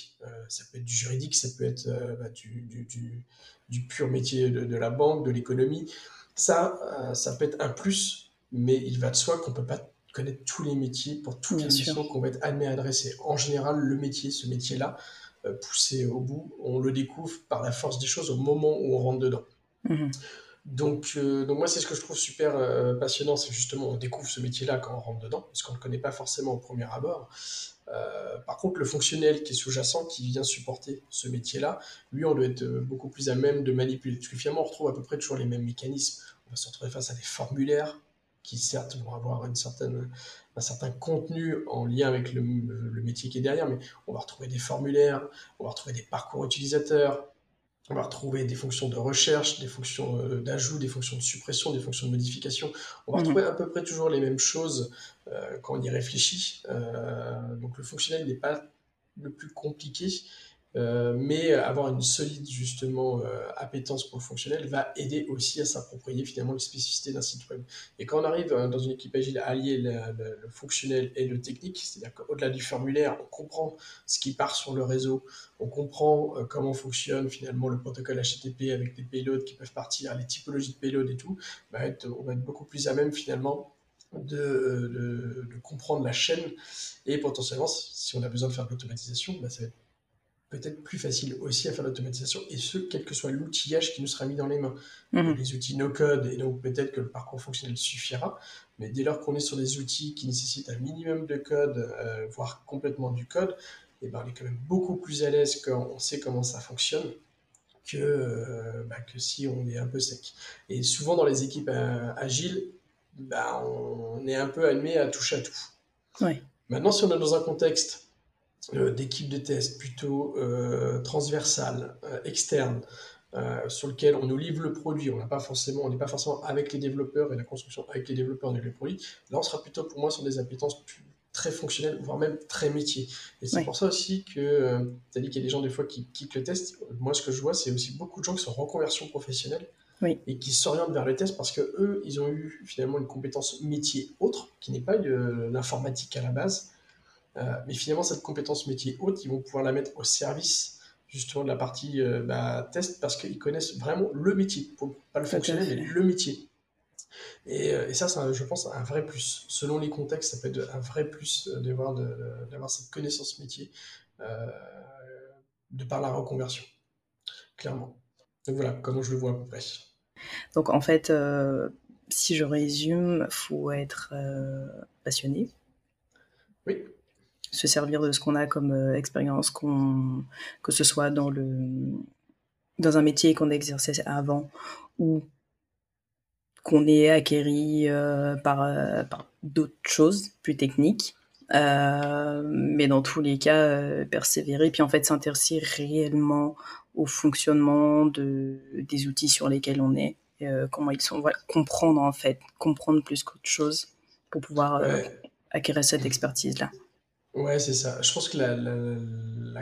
ça peut être du juridique, ça peut être bah, du, du, du pur métier de, la banque, de l'économie. Ça, euh, ça peut être un plus, mais il va de soi qu'on ne peut pas connaître tous les métiers pour toutes les missions qu'on va être amené à adresser. En général, le métier, ce métier-là, euh, poussé au bout, on le découvre par la force des choses au moment où on rentre dedans. Mhm. Donc, euh, donc moi, c'est ce que je trouve super passionnant, c'est justement on découvre ce métier-là quand on rentre dedans, parce qu'on ne le connaît pas forcément au premier abord. Euh, par contre, le fonctionnel qui est sous-jacent, qui vient supporter ce métier-là, lui, on doit être euh, beaucoup plus à même de manipuler. Parce que finalement, on retrouve à peu près toujours les mêmes mécanismes. On va se retrouver face à des formulaires qui, certes, vont avoir un certain contenu en lien avec le métier qui est derrière, mais on va retrouver des formulaires, on va retrouver des parcours utilisateurs, on va retrouver des fonctions de recherche, des fonctions euh, d'ajout, des fonctions de suppression, des fonctions de modification. On va mhm. retrouver à peu près toujours les mêmes choses euh, quand on y réfléchit. Euh, donc le fonctionnel n'est pas le plus compliqué. Euh, mais avoir une solide justement euh, appétence pour le fonctionnel va aider aussi à s'approprier finalement les spécificités d'un site web. Et quand on arrive euh, dans une équipe agile à allier le, fonctionnel et le technique, c'est-à-dire qu'au-delà du formulaire, on comprend ce qui part sur le réseau, on comprend comment fonctionne finalement le protocole HTTP avec les payloads qui peuvent partir, les typologies de payloads et tout, on va être beaucoup plus à même finalement de, comprendre la chaîne et potentiellement, si on a besoin de faire de l'automatisation, bah, ça va être peut-être plus facile aussi à faire l'automatisation, et ce, quel que soit l'outillage qui nous sera mis dans les mains. Mhm. Les outils no-code, et donc peut-être que le parcours fonctionnel suffira, mais dès lors qu'on est sur des outils qui nécessitent un minimum de code, euh, voire complètement du code, et eh ben, on est quand même beaucoup plus à l'aise quand on sait comment ça fonctionne que, euh, bah, que si on est un peu sec. Et souvent dans les équipes euh, agiles, bah, on est un peu admis à toucher à tout. Maintenant, si on est dans un contexte d'équipes de test plutôt euh, transversales, euh, externes, sur lequel on nous livre le produit, on n'a pas forcément, on n'est pas forcément avec les développeurs et la construction avec les développeurs de le produit. Là, on sera plutôt pour moi sur des appétences très fonctionnelles, voire même très métiers. Et c'est pour ça aussi que tu as dit qu'il y a des gens des fois qui quittent le test. Moi, ce que je vois, c'est aussi beaucoup de gens qui sont en reconversion professionnelle et qui s'orientent vers le test parce que eux, ils ont eu finalement une compétence métier autre, qui n'est pas de l'informatique à la base, euh, mais finalement, cette compétence métier haute, ils vont pouvoir la mettre au service justement de la partie euh, bah, test parce qu'ils connaissent vraiment le métier, pas le fonctionnel, mais le métier. Et, euh, et ça, c'est, je pense, un vrai plus. Selon les contextes, ça peut être un vrai plus d'avoir, de, d'avoir cette connaissance métier de par la reconversion, clairement. Donc voilà comment je le vois à peu près. Donc en fait, si je résume, faut être passionné. Oui se servir de ce qu'on a comme euh, expérience, qu'on, que ce soit dans, le, dans un métier qu'on exerçait avant ou qu'on ait acquéri euh, par, euh, par d'autres choses plus techniques. mais dans tous les cas, persévérer, puis en fait s'intéresser réellement au fonctionnement de, des outils sur lesquels on est, comment ils sont, comprendre en fait, comprendre plus qu'autre chose pour pouvoir acquérir cette expertise-là. Ouais, c'est ça. Je pense que la, la,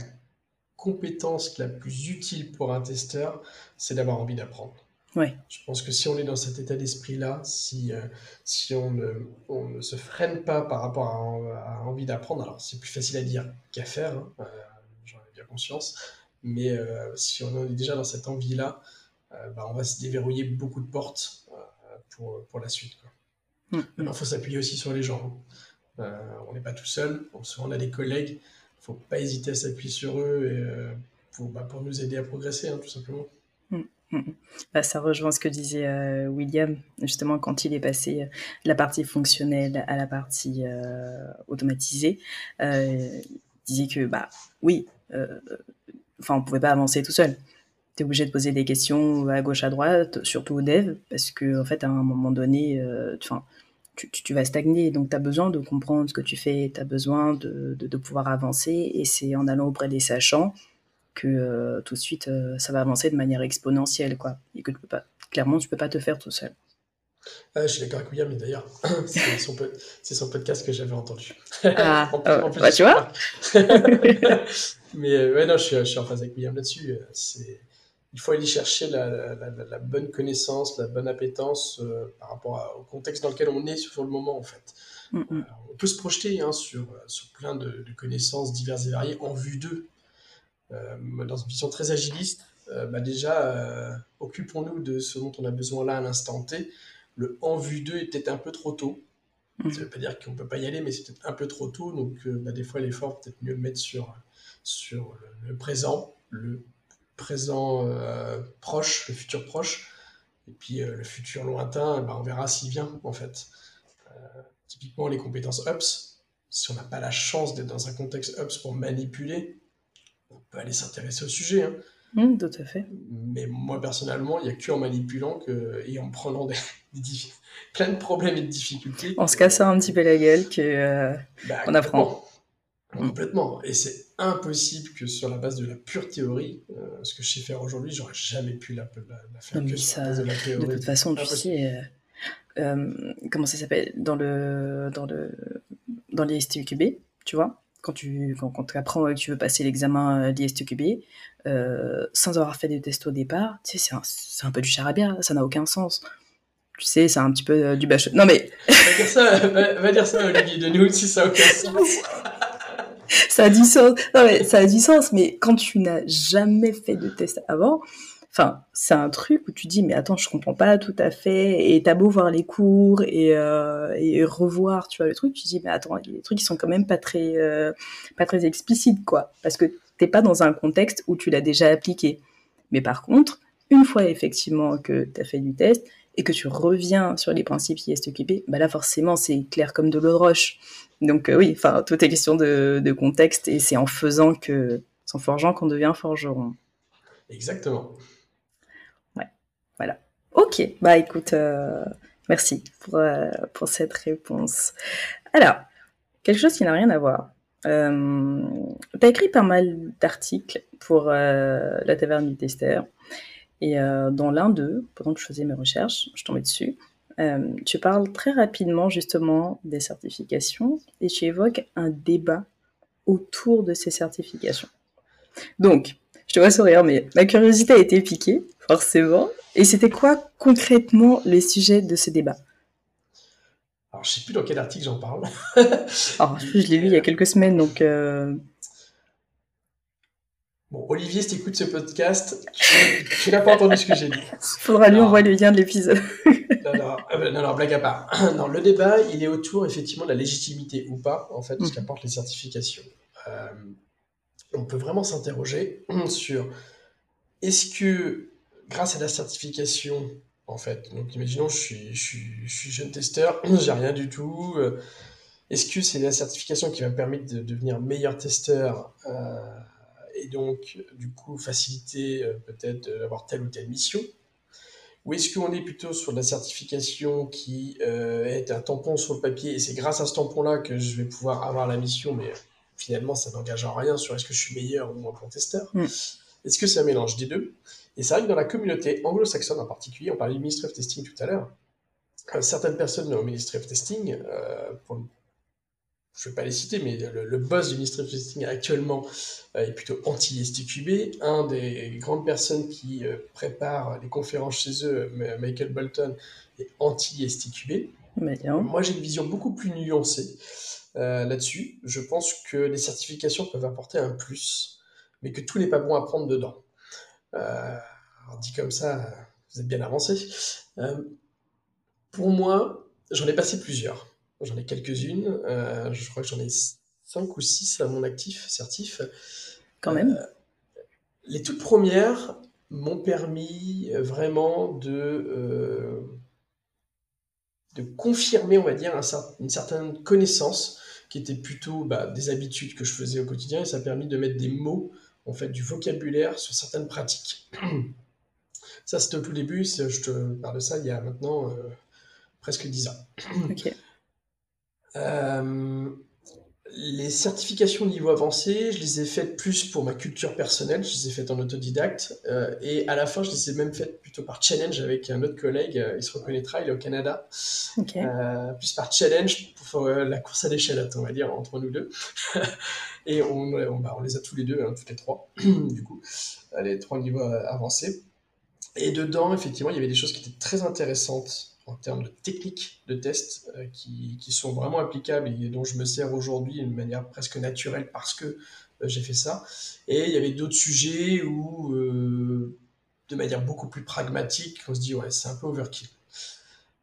compétence la plus utile pour un testeur, c'est d'avoir envie d'apprendre. Ouais. Je pense que si on est dans cet état d'esprit-là, si, euh, si on, ne, on ne se freine pas par rapport à, envie d'apprendre, alors c'est plus facile à dire qu'à faire, hein, euh, j'en ai bien conscience, mais euh, si on est déjà dans cette envie-là, bah, on va se déverrouiller beaucoup de portes pour, pour la suite. Quoi. Mm. Il faut s'appuyer aussi sur les gens. Hein. Euh, on n'est pas tout seul. souvent, on a des collègues. Il ne faut pas hésiter à s'appuyer sur eux et, euh, pour, bah, pour, nous aider à progresser, hein, tout simplement. Mmh, mmh, mmh. Bah, ça rejoint ce que disait euh, William, justement, quand il est passé de la partie fonctionnelle à la partie automatisée. il disait que, bah, oui, enfin, on ne pouvait pas avancer tout seul. Tu es obligé de poser des questions à gauche, à droite, surtout au dev, parce qu'en en fait, à un moment donné, tu, vas stagner. Donc, tu as besoin de comprendre ce que tu fais, tu as besoin de, de, pouvoir avancer. Et c'est en allant auprès des sachants que euh, tout de suite, euh, ça va avancer de manière exponentielle. Quoi. Et que tu peux pas, clairement, tu peux pas te faire tout seul. Ah, je suis d'accord avec William, mais d'ailleurs, [clears throat] c'est son, [laughs] son, podcast que j'avais entendu. Ah, [laughs] en plus, bah, tu vois [laughs] Mais euh, ouais, non, je suis, je suis en phase avec William là-dessus. C'est il faut aller chercher la, bonne connaissance, la bonne appétence euh, par rapport au contexte dans lequel on est sur le moment en fait. Mm, mm. on peut se projeter hein, sur, sur plein de, connaissances diverses et variées en vue d'eux. Euh, dans une vision très agiliste, euh, bah déjà, occupons-nous de ce dont on a besoin là à l'instant T. Le en vue d'eux est peut-être un peu trop tôt. Ça ne veut pas dire qu'on ne peut pas y aller, mais c'est peut-être un peu trop tôt. Donc, bah, des fois, l'effort, peut-être mieux le mettre sur, sur le présent, le présent euh, proche, le futur proche, et puis euh, le futur lointain, bah, on verra s'il vient en fait. Euh, typiquement les compétences UPS, si on n'a pas la chance d'être dans un contexte UPS pour manipuler, on peut aller s'intéresser au sujet. Hein. Mmh, tout à fait. Mais moi personnellement, il n'y a que en manipulant que, et en prenant des, [laughs] plein de problèmes et de difficultés. On se casse un petit peu la gueule que bah, on apprend. Complètement. Et c'est impossible que sur la base de la pure théorie, euh, ce que je sais faire aujourd'hui, j'aurais jamais pu la, faire que sur la base de la théorie. De toute façon, tu sais, euh, euh, comment ça s'appelle dans le dans le dans l'ISTQB, tu vois, quand tu quand, quand apprends que tu veux passer l'examen d'ISTQB, sans avoir fait de test au départ, tu sais, c'est un, un, peu du charabia, ça n'a aucun sens tu sais, c'est un petit peu du bâche. Non mais. va dire ça, va, dire ça, Olivier, de nous si ça n'a aucun [laughs] sens. [laughs] ça a du sens. Non, mais ça a du sens, mais quand tu n'as jamais fait de test avant, enfin, c'est un truc où tu dis, mais attends, je comprends pas tout à fait. Et t'as beau voir les cours et, euh, et, revoir, tu vois, le truc, tu dis, mais attends, des trucs qui sont quand même pas très, euh, pas très explicites, quoi. Parce que t'es pas dans un contexte où tu l'as déjà appliqué. Mais par contre, une fois effectivement que tu as fait du test et que tu reviens sur les principes ISTQB, bah là forcément c'est clair comme de l'eau de roche. Donc euh, oui, enfin, tout est question de, contexte et c'est en faisant que, en forgeant qu'on devient forgeron. Exactement. Ouais, voilà. Ok, bah écoute, euh, merci pour, euh, pour cette réponse. Alors, quelque chose qui n'a rien à voir. tu as écrit pas mal d'articles pour la taverne du testeur. Et dans l'un d'eux, pendant que je faisais mes recherches, je tombais dessus. Euh, tu parles très rapidement justement des certifications et tu évoques un débat autour de ces certifications. Donc, je te vois sourire, mais ma curiosité a été piquée, forcément. Et c'était quoi concrètement les sujets de ce débat? Alors, je sais plus dans quel article j'en parle. Alors, je l'ai lu il y a quelques semaines, donc euh, Bon, Olivier, si tu écoutes ce podcast, tu, n'as pas entendu ce que j'ai dit. [laughs] Faudra lui envoyer le lien de l'épisode. [laughs] Ah ben, non, non, blague à part. [clears throat] Non, le débat, il est autour effectivement de la légitimité ou pas, en fait, de ce mm. qu'apportent les certifications. Euh, on peut vraiment s'interroger [clears throat] sur est-ce que grâce à la certification, en fait, donc imaginons je suis, je suis, jeune testeur, [clears throat] j'ai rien du tout, euh, est-ce que c'est la certification qui va me permettre de devenir meilleur testeur euh, et donc du coup faciliter euh, peut-être d'avoir telle ou telle mission. Ou est-ce qu'on est plutôt sur la certification qui est un tampon sur le papier et c'est grâce à ce tampon-là que je vais pouvoir avoir la mission, mais finalement ça n'engage en rien sur est-ce que je suis meilleur ou moins bon testeur. Mm. Est-ce que c'est un mélange des deux? Et c'est vrai que dans la communauté anglo-saxonne en particulier, on parlait du Ministry of Testing tout à l'heure, euh, certaines personnes au Ministry of Testing, euh, je ne vais pas les citer, mais le, boss du Ministry of Testing actuellement euh, est plutôt anti-STQB. Un des grandes personnes qui prépare les conférences chez eux, Michael Bolton, est anti-STQB. Moi, j'ai une vision beaucoup plus nuancée là-dessus. Je pense que les certifications peuvent apporter un plus, mais que tout n'est pas bon à prendre dedans. Euh, dit comme ça, vous êtes bien avancé. Euh, pour moi, j'en ai passé plusieurs. J'en ai quelques-unes. Euh, je crois que j'en ai cinq ou six à mon actif, certif. Quand même. les toutes premières m'ont permis vraiment de, de confirmer, on va dire, une certaine connaissance qui était plutôt bah, des habitudes que je faisais au quotidien et ça a permis de mettre des mots en fait, du vocabulaire sur certaines pratiques. Ça, c'était au tout début, je te parle de ça il y a maintenant euh, presque 10 ans. Ok. Euh, les certifications niveau avancé, je les ai faites plus pour ma culture personnelle, je les ai faites en autodidacte, euh, et à la fin, je les ai même faites plutôt par challenge avec un autre collègue, il se reconnaîtra, il est au Canada, plus par challenge pour la course à l'échelle, on va dire, entre nous deux. [laughs] Et on, bah, on, les a tous les deux, hein, tous les trois, [clears throat] du coup, les trois niveaux avancés. Et dedans, effectivement, il y avait des choses qui étaient très intéressantes en termes de techniques de test euh, qui, qui, sont vraiment applicables et dont je me sers aujourd'hui d'une manière presque naturelle parce que euh, j'ai fait ça. Et il y avait d'autres sujets où, euh, de manière beaucoup plus pragmatique, on se dit, ouais, c'est un peu overkill.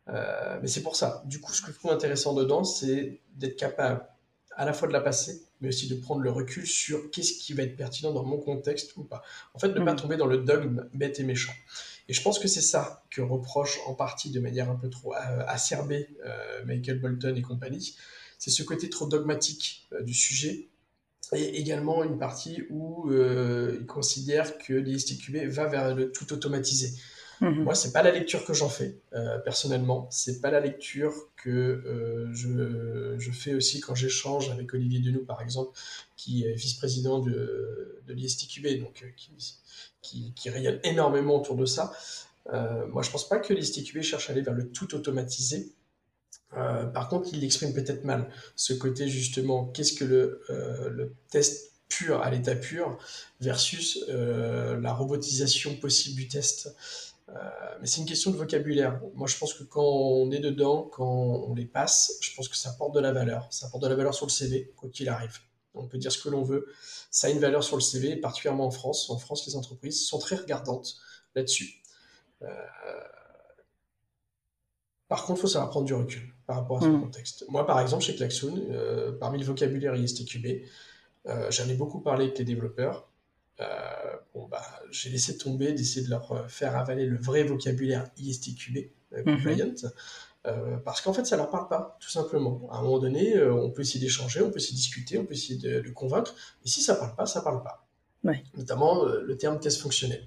mais c'est pour ça. Du coup, ce que je trouve intéressant dedans, c'est d'être capable à la fois de la passer, mais aussi de prendre le recul sur qu'est-ce qui va être pertinent dans mon contexte ou pas. En fait, ne pas mm. tomber dans le dogme bête et méchant. Et je pense que c'est ça que reproche en partie de manière un peu trop euh, acerbée euh, Michael Bolton et compagnie. C'est ce côté trop dogmatique euh, du sujet et également une partie où il considère que l'ISTQB va vers le tout automatisé. Mhm. Moi, c'est pas la lecture que j'en fais euh, personnellement. C'est pas la lecture que euh, je, je, fais aussi quand j'échange avec Olivier Denou, par exemple, qui est vice-président de, de l'ISTQB, donc euh, qui, qui, qui, rayonne énormément autour de ça. Euh, moi, je pense pas que l'ISTQB cherche à aller vers le tout automatisé. par contre, il l'exprime peut-être mal. Ce côté justement, qu'est-ce que le, le test pur à l'état pur versus la robotisation possible du test. Euh, mais c'est une question de vocabulaire. Moi, je pense que quand on est dedans, quand on les passe, je pense que ça porte de la valeur. Ça porte de la valeur sur le CV, quoi qu'il arrive. On peut dire ce que l'on veut. Ça a une valeur sur le CV, particulièrement en France. En France, les entreprises sont très regardantes là-dessus. Euh, par contre, il faut savoir prendre du recul par rapport à ce mm. contexte. Moi, par exemple, chez Klaxoon, euh, parmi le vocabulaire ISTQB, j'en ai beaucoup parlé avec les développeurs. Euh, bon, bah, j'ai laissé tomber d'essayer de leur euh, faire avaler le vrai vocabulaire ISTQB, euh, mhm. compliant, parce qu'en fait, ça leur parle pas, tout simplement. À un moment donné, on peut essayer d'échanger, on peut essayer de discuter, on peut essayer de, le convaincre, mais si ça parle pas, ça parle pas. Notamment le terme test fonctionnel.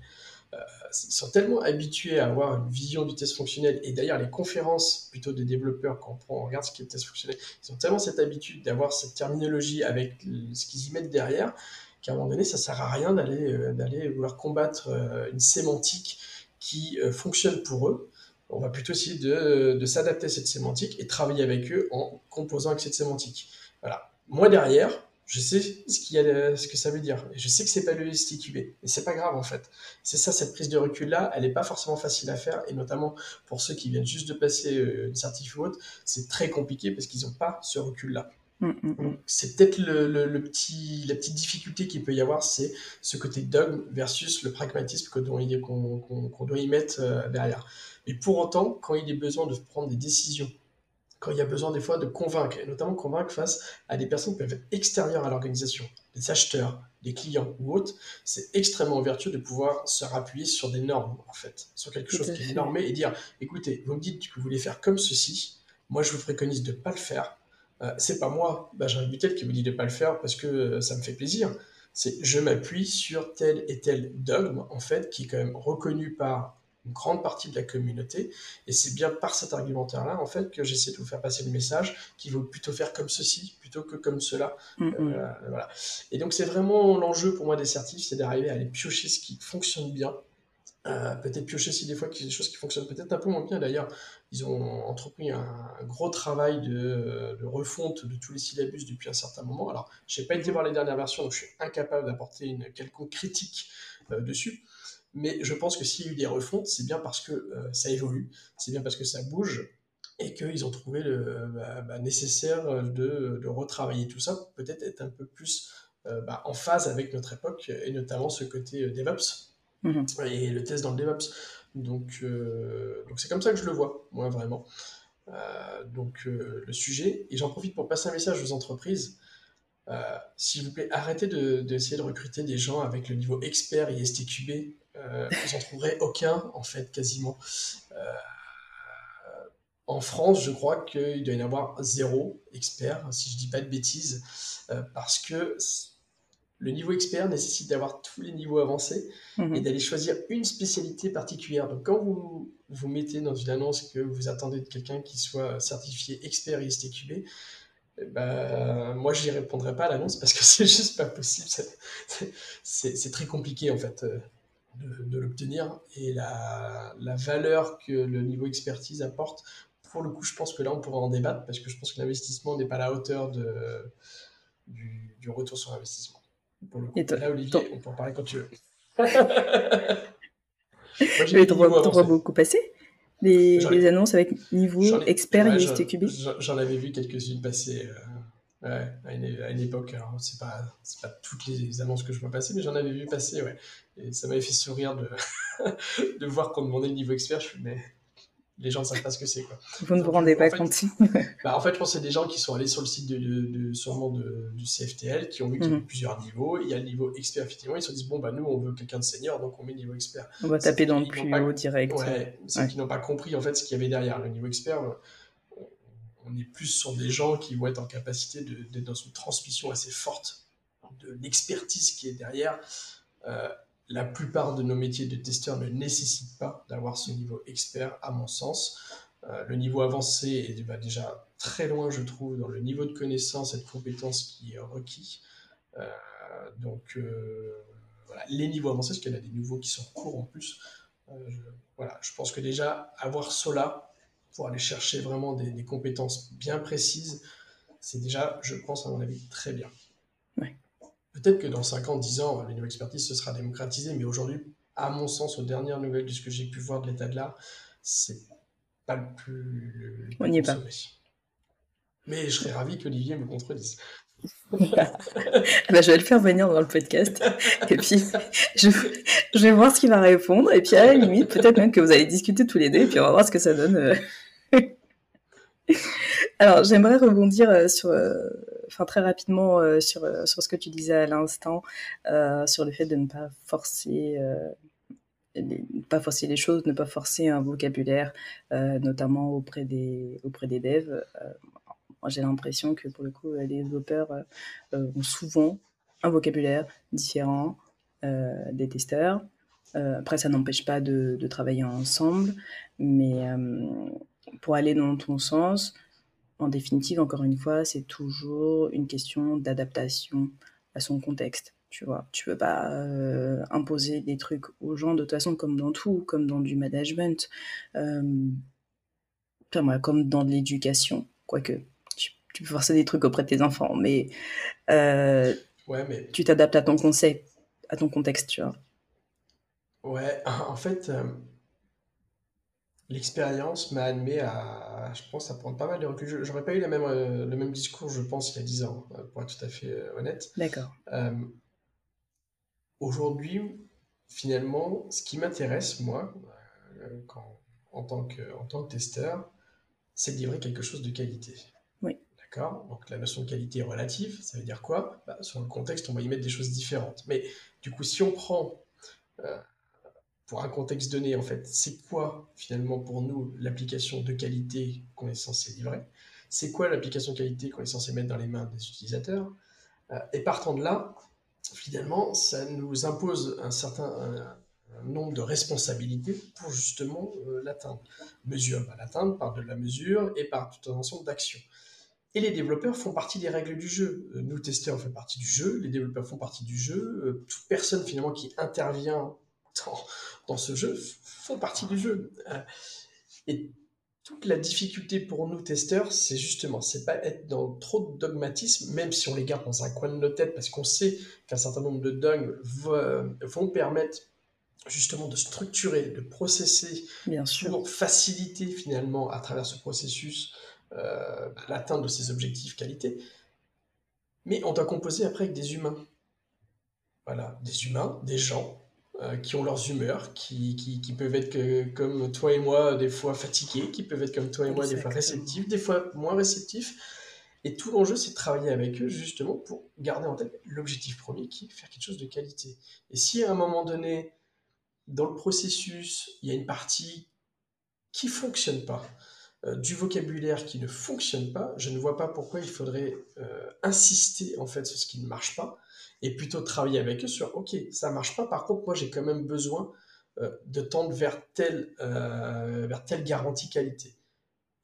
ils sont tellement habitués à avoir une vision du test fonctionnel, et d'ailleurs les conférences plutôt des développeurs, quand on, prend, on regarde ce qu'est le test fonctionnel, ils ont tellement cette habitude d'avoir cette terminologie avec ce qu'ils y mettent derrière, qu'à un moment donné, ça sert à rien d'aller euh, d'aller vouloir combattre euh, une sémantique qui euh, fonctionne pour eux. On va plutôt essayer de, s'adapter à cette sémantique et travailler avec eux en composant avec cette sémantique. Voilà. Moi derrière, je sais ce, que ça veut dire. Je sais que c'est pas le STQB. Et c'est pas grave, en fait. C'est ça, cette prise de recul-là, elle n'est pas forcément facile à faire. Et notamment pour ceux qui viennent juste de passer une certif ou c'est très compliqué parce qu'ils n'ont pas ce recul-là. Mm, mm, mm. C'est peut-être le, petit, la petite difficulté qu'il peut y avoir, c'est ce côté dogme versus le pragmatisme qu'on doit, doit, y mettre euh, derrière. Mais pour autant, quand il est besoin de prendre des décisions, quand il y a besoin des fois de convaincre, et notamment convaincre face à des personnes qui peuvent être extérieures à l'organisation, des acheteurs, des clients ou autres, c'est extrêmement vertueux de pouvoir se rappuyer sur des normes, en fait, sur quelque chose qui est normé et dire, écoutez, vous me dites que vous voulez faire comme ceci, moi je vous préconise de ne pas le faire. Euh, c'est pas moi, Benjamin Butel, qui vous dit de ne pas le faire parce que euh, ça me fait plaisir. C'est je m'appuie sur tel et tel dogme, en fait, qui est quand même reconnu par une grande partie de la communauté. Et c'est bien par cet argumentaire-là, en fait, que j'essaie de vous faire passer le message qu'il vaut plutôt faire comme ceci plutôt que comme cela. Mm, mm. Euh, voilà. Et donc, c'est vraiment l'enjeu pour moi des certifs, c'est d'arriver à aller piocher ce qui fonctionne bien. Peut-être piocher aussi des fois des choses qui fonctionnent peut-être un peu moins bien. D'ailleurs, ils ont entrepris un, gros travail de, refonte de tous les syllabus depuis un certain moment. Alors, je n'ai pas été voir les dernières versions, donc je suis incapable d'apporter une quelconque critique euh, dessus. Mais je pense que s'il y a eu des refontes, c'est bien parce que euh, ça évolue, c'est bien parce que ça bouge et qu'ils ont trouvé bah, bah, nécessaire de, retravailler tout ça, peut-être être un peu plus euh, bah, en phase avec notre époque et notamment ce côté DevOps mhm. et le test dans le DevOps. Donc, donc c'est comme ça que je le vois, moi vraiment. donc le sujet, et j'en profite pour passer un message aux entreprises. S'il vous plaît, arrêtez d'essayer de, de, recruter des gens avec le niveau expert et STQB euh, vous n'en trouverez [laughs] aucun, en fait, quasiment. Euh, en France, je crois qu'il doit y en avoir zéro expert, si je dis pas de bêtises, euh, parce que le niveau expert nécessite d'avoir tous les niveaux avancés mhm. et d'aller choisir une spécialité particulière. Donc, quand vous vous mettez dans une annonce que vous attendez de quelqu'un qui soit certifié expert ISTQB, eh ben, moi, je n'y répondrai pas à l'annonce parce que [laughs] c'est juste pas possible. C'est très compliqué, en fait de, l'obtenir et la, valeur que le niveau expertise apporte. Pour le coup, je pense que là, on pourra en débattre parce que je pense que l'investissement n'est pas à la hauteur de, du, retour sur investissement. Pour le coup. là, Olivier, on peut en parler quand tu veux. [laughs] Moi, t'en vois beaucoup passer les, les, annonces avec niveau expert et STQB J'en avais vu quelques-unes passer. Euh, Ouais, à une, époque, alors c'est pas, pas toutes les annonces que je vois passer, mais j'en avais vu passer, ouais. Et ça m'avait fait sourire de, [laughs] de voir qu'on demandait le niveau expert. Je mais les gens ne savent pas ce que c'est. [laughs] Vous ne vous rendez pas compte [laughs] bah, En fait, je pense que c'est des gens qui sont allés sur le site de, de, sûrement de, du CFTL, qui ont vu qu'il y avait mhm. plusieurs niveaux. Il y a le niveau expert, effectivement. Ils se disent, bon, bah, nous, on veut quelqu'un de senior, donc on met le niveau expert. On va taper dans le plus haut direct. Ouais, c'est qu'ils n'ont pas compris, en fait, ce qu'il y avait derrière. Le niveau expert, on est plus sur des gens qui vont être en capacité d'être dans une transmission assez forte de l'expertise qui est derrière. Euh, la plupart de nos métiers de testeurs ne nécessitent pas d'avoir ce niveau expert, à mon sens. Euh, le niveau avancé est bah, déjà très loin, je trouve, dans le niveau de connaissance et de compétence qui est requis. Euh, donc, voilà, les niveaux avancés, parce qu'il y en a des nouveaux qui sont courts en plus. Je pense que déjà, avoir cela, pour aller chercher vraiment des, compétences bien précises, c'est déjà, je pense, à mon avis, très bien. Peut-être que dans 5 ans, 10 ans, le niveau expertise se sera démocratisé, mais aujourd'hui, à mon sens, aux dernières nouvelles de ce que j'ai pu voir de l'état de l'art, c'est pas le plus. On n'y est pas. Mais je serais ravi qu'Olivier me contredise. [laughs] bah, je vais le faire venir dans le podcast. Et puis, je, je vais voir ce qu'il va répondre. Et puis, à la limite, peut-être même que vous allez discuter tous les deux. Et puis, on va voir ce que ça donne. Euh. [laughs] Alors, j'aimerais rebondir euh, sur, euh, très rapidement euh, sur, sur ce que tu disais à l'instant, sur le fait de ne pas forcer, pas forcer les choses, ne pas forcer un vocabulaire, notamment auprès des, auprès des devs. j'ai l'impression que pour le coup, les développeurs ont souvent un vocabulaire différent des testeurs. après, ça n'empêche pas de, travailler ensemble, mais pour aller dans ton sens, en définitive, encore une fois, c'est toujours une question d'adaptation à son contexte. Tu vois, tu peux pas euh, imposer des trucs aux gens de toute façon, comme dans tout, comme dans du management, euh, comme dans l'éducation, quoique tu, tu, peux forcer des trucs auprès de tes enfants, mais, euh, ouais, mais... tu t'adaptes à ton concept, à ton contexte, tu vois. Ouais, en fait, L'expérience m'a amené à, je pense, à prendre pas mal de recul. J'aurais pas eu le même, euh, le même discours, je pense, il y a 10 ans, euh, pour être tout à fait euh, honnête. D'accord. Aujourd'hui, finalement, ce qui m'intéresse, moi, quand, en, tant que, en tant que testeur, c'est de livrer quelque chose de qualité. Oui. D'accord? Donc la notion de qualité est relative, ça veut dire quoi? Bah, Sur le contexte, on va y mettre des choses différentes. Mais du coup, si on prend euh, pour un contexte donné, en fait, c'est quoi finalement pour nous l'application de qualité qu'on est censé livrer? C'est quoi l'application de qualité qu'on est censé mettre dans les mains des utilisateurs? Euh, Et partant de là, finalement, ça nous impose un certain nombre de responsabilités pour justement euh, l'atteindre. Mesure, bah, l'atteindre par de la mesure et par tout un ensemble d'actions. Et les développeurs font partie des règles du jeu. Euh, nous, testeurs, on fait partie du jeu, les développeurs font partie du jeu. toute personne finalement qui intervient dans, ce jeu font partie du jeu. Euh, et toute la difficulté pour nous testeurs, c'est justement, c'est pas être dans trop de dogmatisme, même si on les garde dans un coin de nos têtes, parce qu'on sait qu'un certain nombre de dogmes vont permettre justement de structurer, de processer, Bien sûr. pour faciliter finalement à travers ce processus euh, bah, l'atteinte de ces objectifs qualité. Mais on doit composer après avec des humains. Voilà, des humains, des gens qui ont leurs humeurs, qui, qui, peuvent être que, comme toi et moi, des fois fatigués, qui peuvent être comme toi et moi, des fois réceptifs, des fois moins réceptifs. Et tout l'enjeu, c'est de travailler avec eux justement pour garder en tête l'objectif premier qui est faire quelque chose de qualité. Et si à un moment donné, dans le processus, il y a une partie qui fonctionne pas, euh, du vocabulaire qui ne fonctionne pas, je ne vois pas pourquoi il faudrait euh, insister en fait sur ce qui ne marche pas et plutôt travailler avec eux sur ok ça marche pas par contre moi j'ai quand même besoin euh, de tendre vers telle euh, vers telle garantie qualité. Et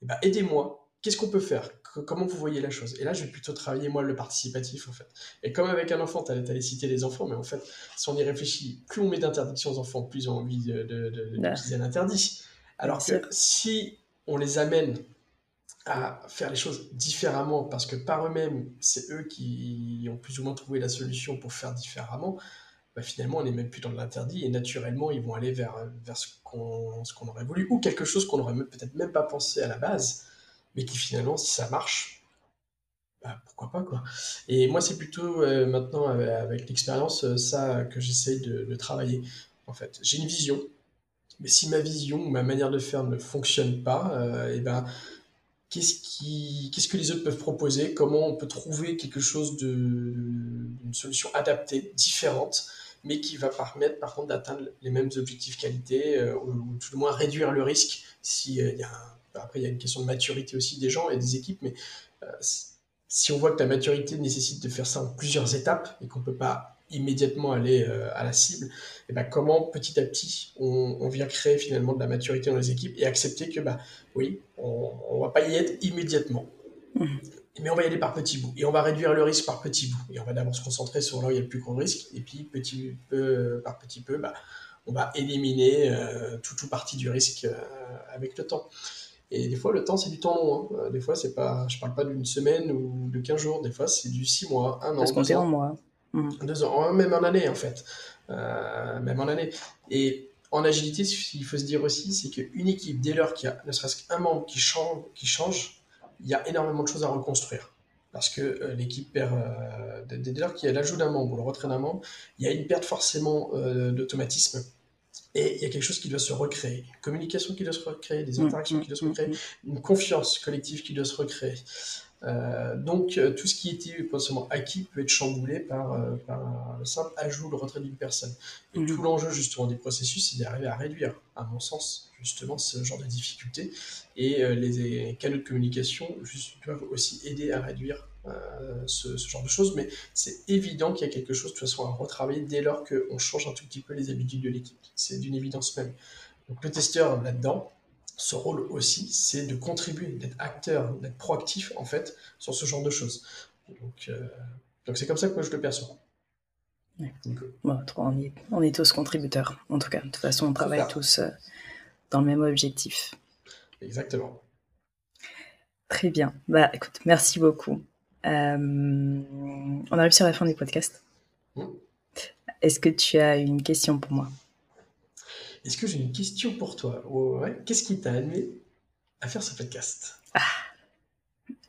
eh ben, aidez-moi. Qu'est-ce qu'on peut faire? Comment vous voyez la chose? Et là je vais plutôt travailler moi le participatif en fait. Et comme avec un enfant tu allais citer les enfants mais en fait si on y réfléchit plus on met d'interdictions aux enfants plus ils ont envie de, de, un interdit alors que si on les amène à faire les choses différemment parce que par eux-mêmes, c'est eux qui ont plus ou moins trouvé la solution pour faire différemment, bah finalement, on n'est même plus dans l'interdit et naturellement, ils vont aller vers, vers ce qu'on qu'on aurait voulu ou quelque chose qu'on n'aurait peut-être même pas pensé à la base, mais qui finalement, si ça marche, bah pourquoi pas quoi. Et moi, c'est plutôt euh, maintenant avec, l'expérience euh, ça que j'essaye de, de, travailler. En fait, j'ai une vision, mais si ma vision ou ma manière de faire ne fonctionne pas, euh, et ben qu'est-ce, qui, qu'est-ce que les autres peuvent proposer, comment on peut trouver quelque chose de, une solution adaptée, différente, mais qui va permettre par contre d'atteindre les mêmes objectifs qualité, euh, ou, tout le moins réduire le risque. Si, euh, après, il y a une question de maturité aussi des gens et des équipes, mais euh, si on voit que la maturité nécessite de faire ça en plusieurs étapes et qu'on ne peut pas immédiatement aller à la cible, et ben comment petit à petit on, vient créer finalement de la maturité dans les équipes et accepter que bah oui, on ne va pas y être immédiatement. Mhm. Mais on va y aller par petits bouts. Et on va réduire le risque par petits bouts. Et on va d'abord se concentrer sur là où il y a le plus gros risque. Et puis, petit peu par petit peu, bah, on va éliminer euh, tout ou partie du risque euh, avec le temps. Et des fois, le temps, c'est du temps long. Hein. Euh, des fois, c'est pas, je parle pas d'une semaine ou de 15 jours. Des fois, c'est du 6 mois, un an, deux ans. en mois. Mhm. Deux ans, même en année, en fait. même en année. Et en agilité, ce qu'il faut se dire aussi, c'est qu'une équipe, dès lors qu'il y a ne serait-ce qu'un membre qui change, qui change, il y a énormément de choses à reconstruire. Parce que euh, l'équipe perd, euh, dès lors qu'il y a l'ajout d'un membre ou le retrait d'un membre, il y a une perte forcément euh, d'automatisme. Et il y a quelque chose qui doit se recréer. Une communication qui doit se recréer, des mmh, interactions qui doivent se mmh, recréer, une confiance collective qui doit se recréer. Euh, donc euh, tout ce qui était potentiellement acquis peut être chamboulé par, euh, par le simple ajout, le retrait d'une personne. Et mhm. tout l'enjeu justement des processus, c'est d'arriver à réduire, à mon sens, justement ce genre de difficultés. Et les, canaux de communication doivent aussi aider à réduire ce, ce, genre de choses. Mais c'est évident qu'il y a quelque chose de toute façon à retravailler dès lors qu'on change un tout petit peu les habitudes de l'équipe. C'est d'une évidence même. Donc le testeur là-dedans, ce rôle aussi, c'est de contribuer, d'être acteur, d'être proactif en fait sur ce genre de choses. Donc, euh, donc c'est comme ça que moi je le perçois. on, est, on, est, tous contributeurs, en tout cas. De toute façon, on travaille tous euh, dans le même objectif. Exactement. Très bien. Bah, écoute, merci beaucoup. Euh, on arrive sur la fin du podcast. Mmh. Est-ce que tu as une question pour moi? Est-ce que j'ai une question pour toi? Qu'est-ce qui t'a amené à faire ce podcast? Ah.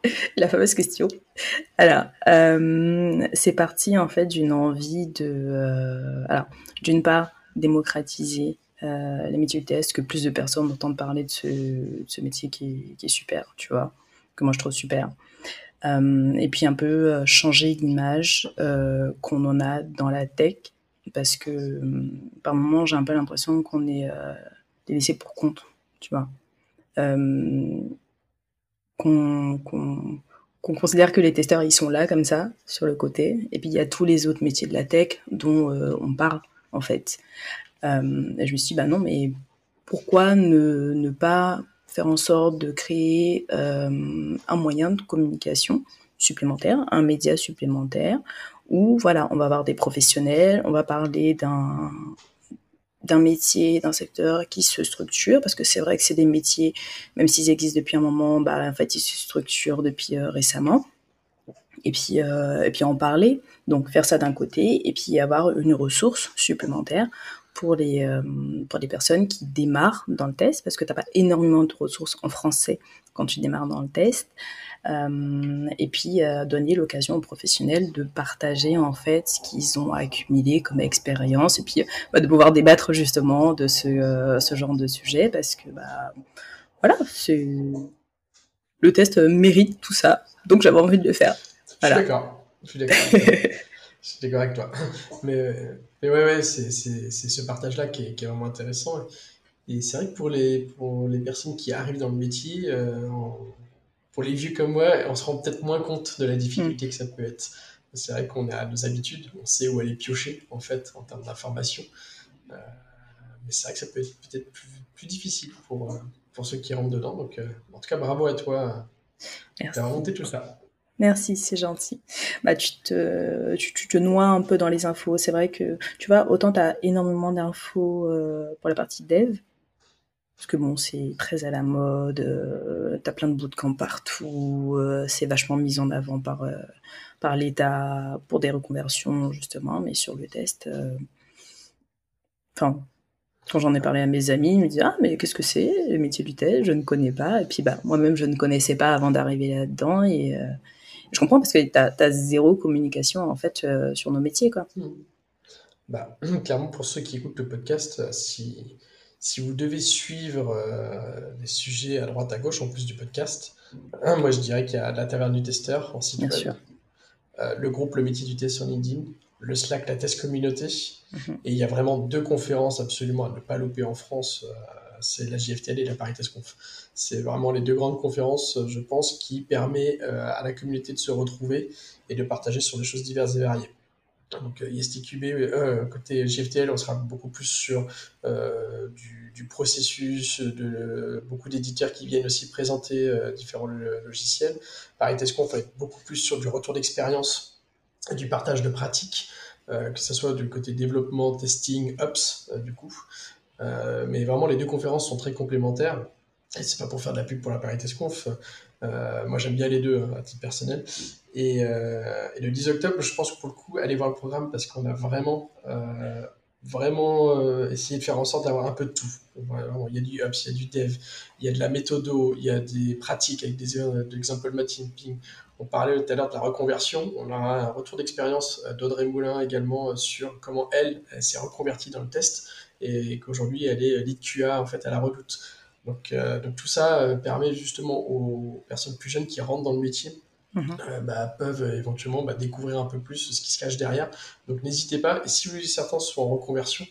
[laughs] La fameuse question. Alors, euh, c'est parti en fait d'une envie de, euh, alors, d'une part, démocratiser euh, les métiers de test, que plus de personnes entendent parler de ce, métier qui est, super, tu vois, que moi je trouve super. et puis un peu changer l'image qu'on en a dans la tech, parce que par moments j'ai un peu l'impression qu'on est laissé pour compte, tu vois. qu'on qu'on considère que les testeurs ils sont là comme ça sur le côté et puis il y a tous les autres métiers de la tech dont euh, on parle en fait euh, je me suis dit bah non mais pourquoi ne, pas faire en sorte de créer euh, un moyen de communication supplémentaire un média supplémentaire où voilà on va avoir des professionnels on va parler d'un d'un métier, d'un secteur qui se structure, parce que c'est vrai que c'est des métiers, même s'ils existent depuis un moment, bah, en fait, ils se structurent depuis euh, récemment. Et puis, euh, et puis en parler, donc faire ça d'un côté, et puis avoir une ressource supplémentaire pour les, euh, pour les personnes qui démarrent dans le test, parce que tu n'as pas énormément de ressources en français quand tu démarres dans le test. Euh, et puis euh, donner l'occasion aux professionnels de partager en fait ce qu'ils ont accumulé comme expérience et puis euh, bah, de pouvoir débattre justement de ce, ce genre de sujet parce que bah voilà c'est le test mérite tout ça donc j'avais envie de le faire. Voilà. Je suis d'accord. Je suis d'accord. je suis d'accord avec toi. Mais, mais ouais, ouais c'est ce partage-là qui est, qui est, vraiment intéressant. Et c'est vrai que pour les, pour les personnes qui arrivent dans le métier, euh, pour les vieux comme moi, on se rend peut-être moins compte de la difficulté mm. que ça peut être. C'est vrai qu'on a nos habitudes, on sait où aller piocher, en fait, en termes d'information. Euh, mais c'est vrai que ça peut être peut-être plus, difficile pour, euh, pour ceux qui rentrent dedans. Donc, euh, en tout cas, bravo à toi d'avoir monté tout ça. Merci, c'est gentil. Bah, tu te, tu, tu, te noies un peu dans les infos. C'est vrai que, tu vois, autant tu as énormément d'infos pour la partie dev, parce que bon, c'est très à la mode, euh, t'as plein de bootcamps partout, euh, c'est vachement mis en avant par, euh, par l'État pour des reconversions, justement, mais sur le test, euh, enfin, quand j'en ai parlé à mes amis, ils me disent Ah, mais qu'est-ce que c'est le métier du test? Je ne connais pas. Et puis, bah, moi-même, je ne connaissais pas avant d'arriver là-dedans. Et je comprends parce que tu as, zéro communication, en fait, sur nos métiers, quoi. Bah, [clears throat] clairement, pour ceux qui écoutent le podcast, si si vous devez suivre euh, des sujets à droite à gauche en plus du podcast, moi je dirais qu'il y a la taverne du testeur en site web, euh, le groupe Le métier du test sur LinkedIn, le Slack La Test Communauté, mhm. et il y a vraiment deux conférences absolument à ne pas louper en France, euh, c'est la JFTL et la Paris Test Conf. C'est vraiment les deux grandes conférences, je pense, qui permettent à la communauté de se retrouver et de partager sur des choses diverses et variées. Donc ISTQB, euh, côté GFTL, on sera beaucoup plus sur euh, du, processus, beaucoup d'éditeurs qui viennent aussi présenter euh, différents logiciels. Pareil, qu'on va être beaucoup plus sur du retour d'expérience, du partage de pratiques, que ce soit du côté développement, testing, ops, du coup. mais vraiment, les deux conférences sont très complémentaires. Et c'est pas pour faire de la pub pour la Paris Conf. Moi, j'aime bien les deux hein, à titre personnel. Euh, et, le 10 octobre, je pense que pour le coup, allez voir le programme parce qu'on a vraiment, euh, vraiment euh, essayé de faire en sorte d'avoir un peu de tout. il y a du Ups, il y a du Dev, il y a de la méthodo, il y a des pratiques avec des de l'example mapping. On parlait tout à l'heure de la reconversion. On a un retour d'expérience d'Audrey Moulin également sur comment elle, s'est reconvertie dans le test et qu'aujourd'hui elle est lead QA en fait à la redoute. Donc, donc tout ça permet justement aux personnes plus jeunes qui rentrent dans le métier Mhm. Euh, bah, peuvent éventuellement bah, découvrir un peu plus ce qui se cache derrière. Donc n'hésitez pas, et si certains sont en reconversion,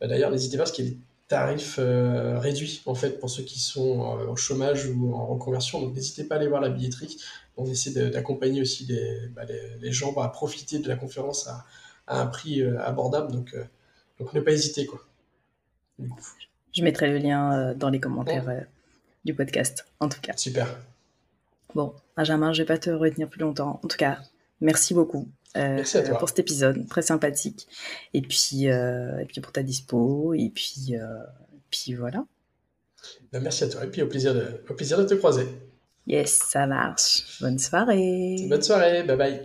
bah, d'ailleurs n'hésitez pas parce qu'il y a des tarifs euh, réduits en fait pour ceux qui sont euh, au chômage ou en reconversion. Donc n'hésitez pas à aller voir la billetterie. On essaie d'accompagner aussi les, bah, les, gens à profiter de la conférence à, un prix abordable. Donc, donc ne pas hésiter quoi. Je mettrai le lien dans les commentaires du podcast, en tout cas. Super. Bon, Benjamin, je vais pas te retenir plus longtemps. En tout cas, merci beaucoup euh, pour cet épisode, très sympathique. Et puis, euh, et puis pour ta dispo, et puis, euh, puis voilà. Ben, merci à toi, et puis au plaisir, de, au plaisir de te croiser. Yes, ça marche. Bonne soirée. Bonne soirée, bye bye.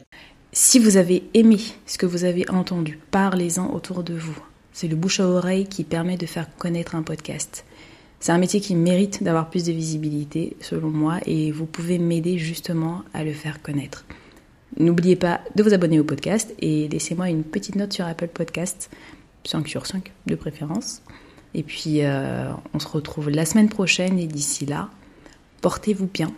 Si vous avez aimé ce que vous avez entendu, parlez-en autour de vous. C'est le bouche à oreille qui permet de faire connaître un podcast. C'est un métier qui mérite d'avoir plus de visibilité, selon moi, et vous pouvez m'aider justement à le faire connaître. N'oubliez pas de vous abonner au podcast et laissez-moi une petite note sur Apple Podcast, 5 sur 5 de préférence. Et puis, euh, on se retrouve la semaine prochaine et d'ici là, portez-vous bien.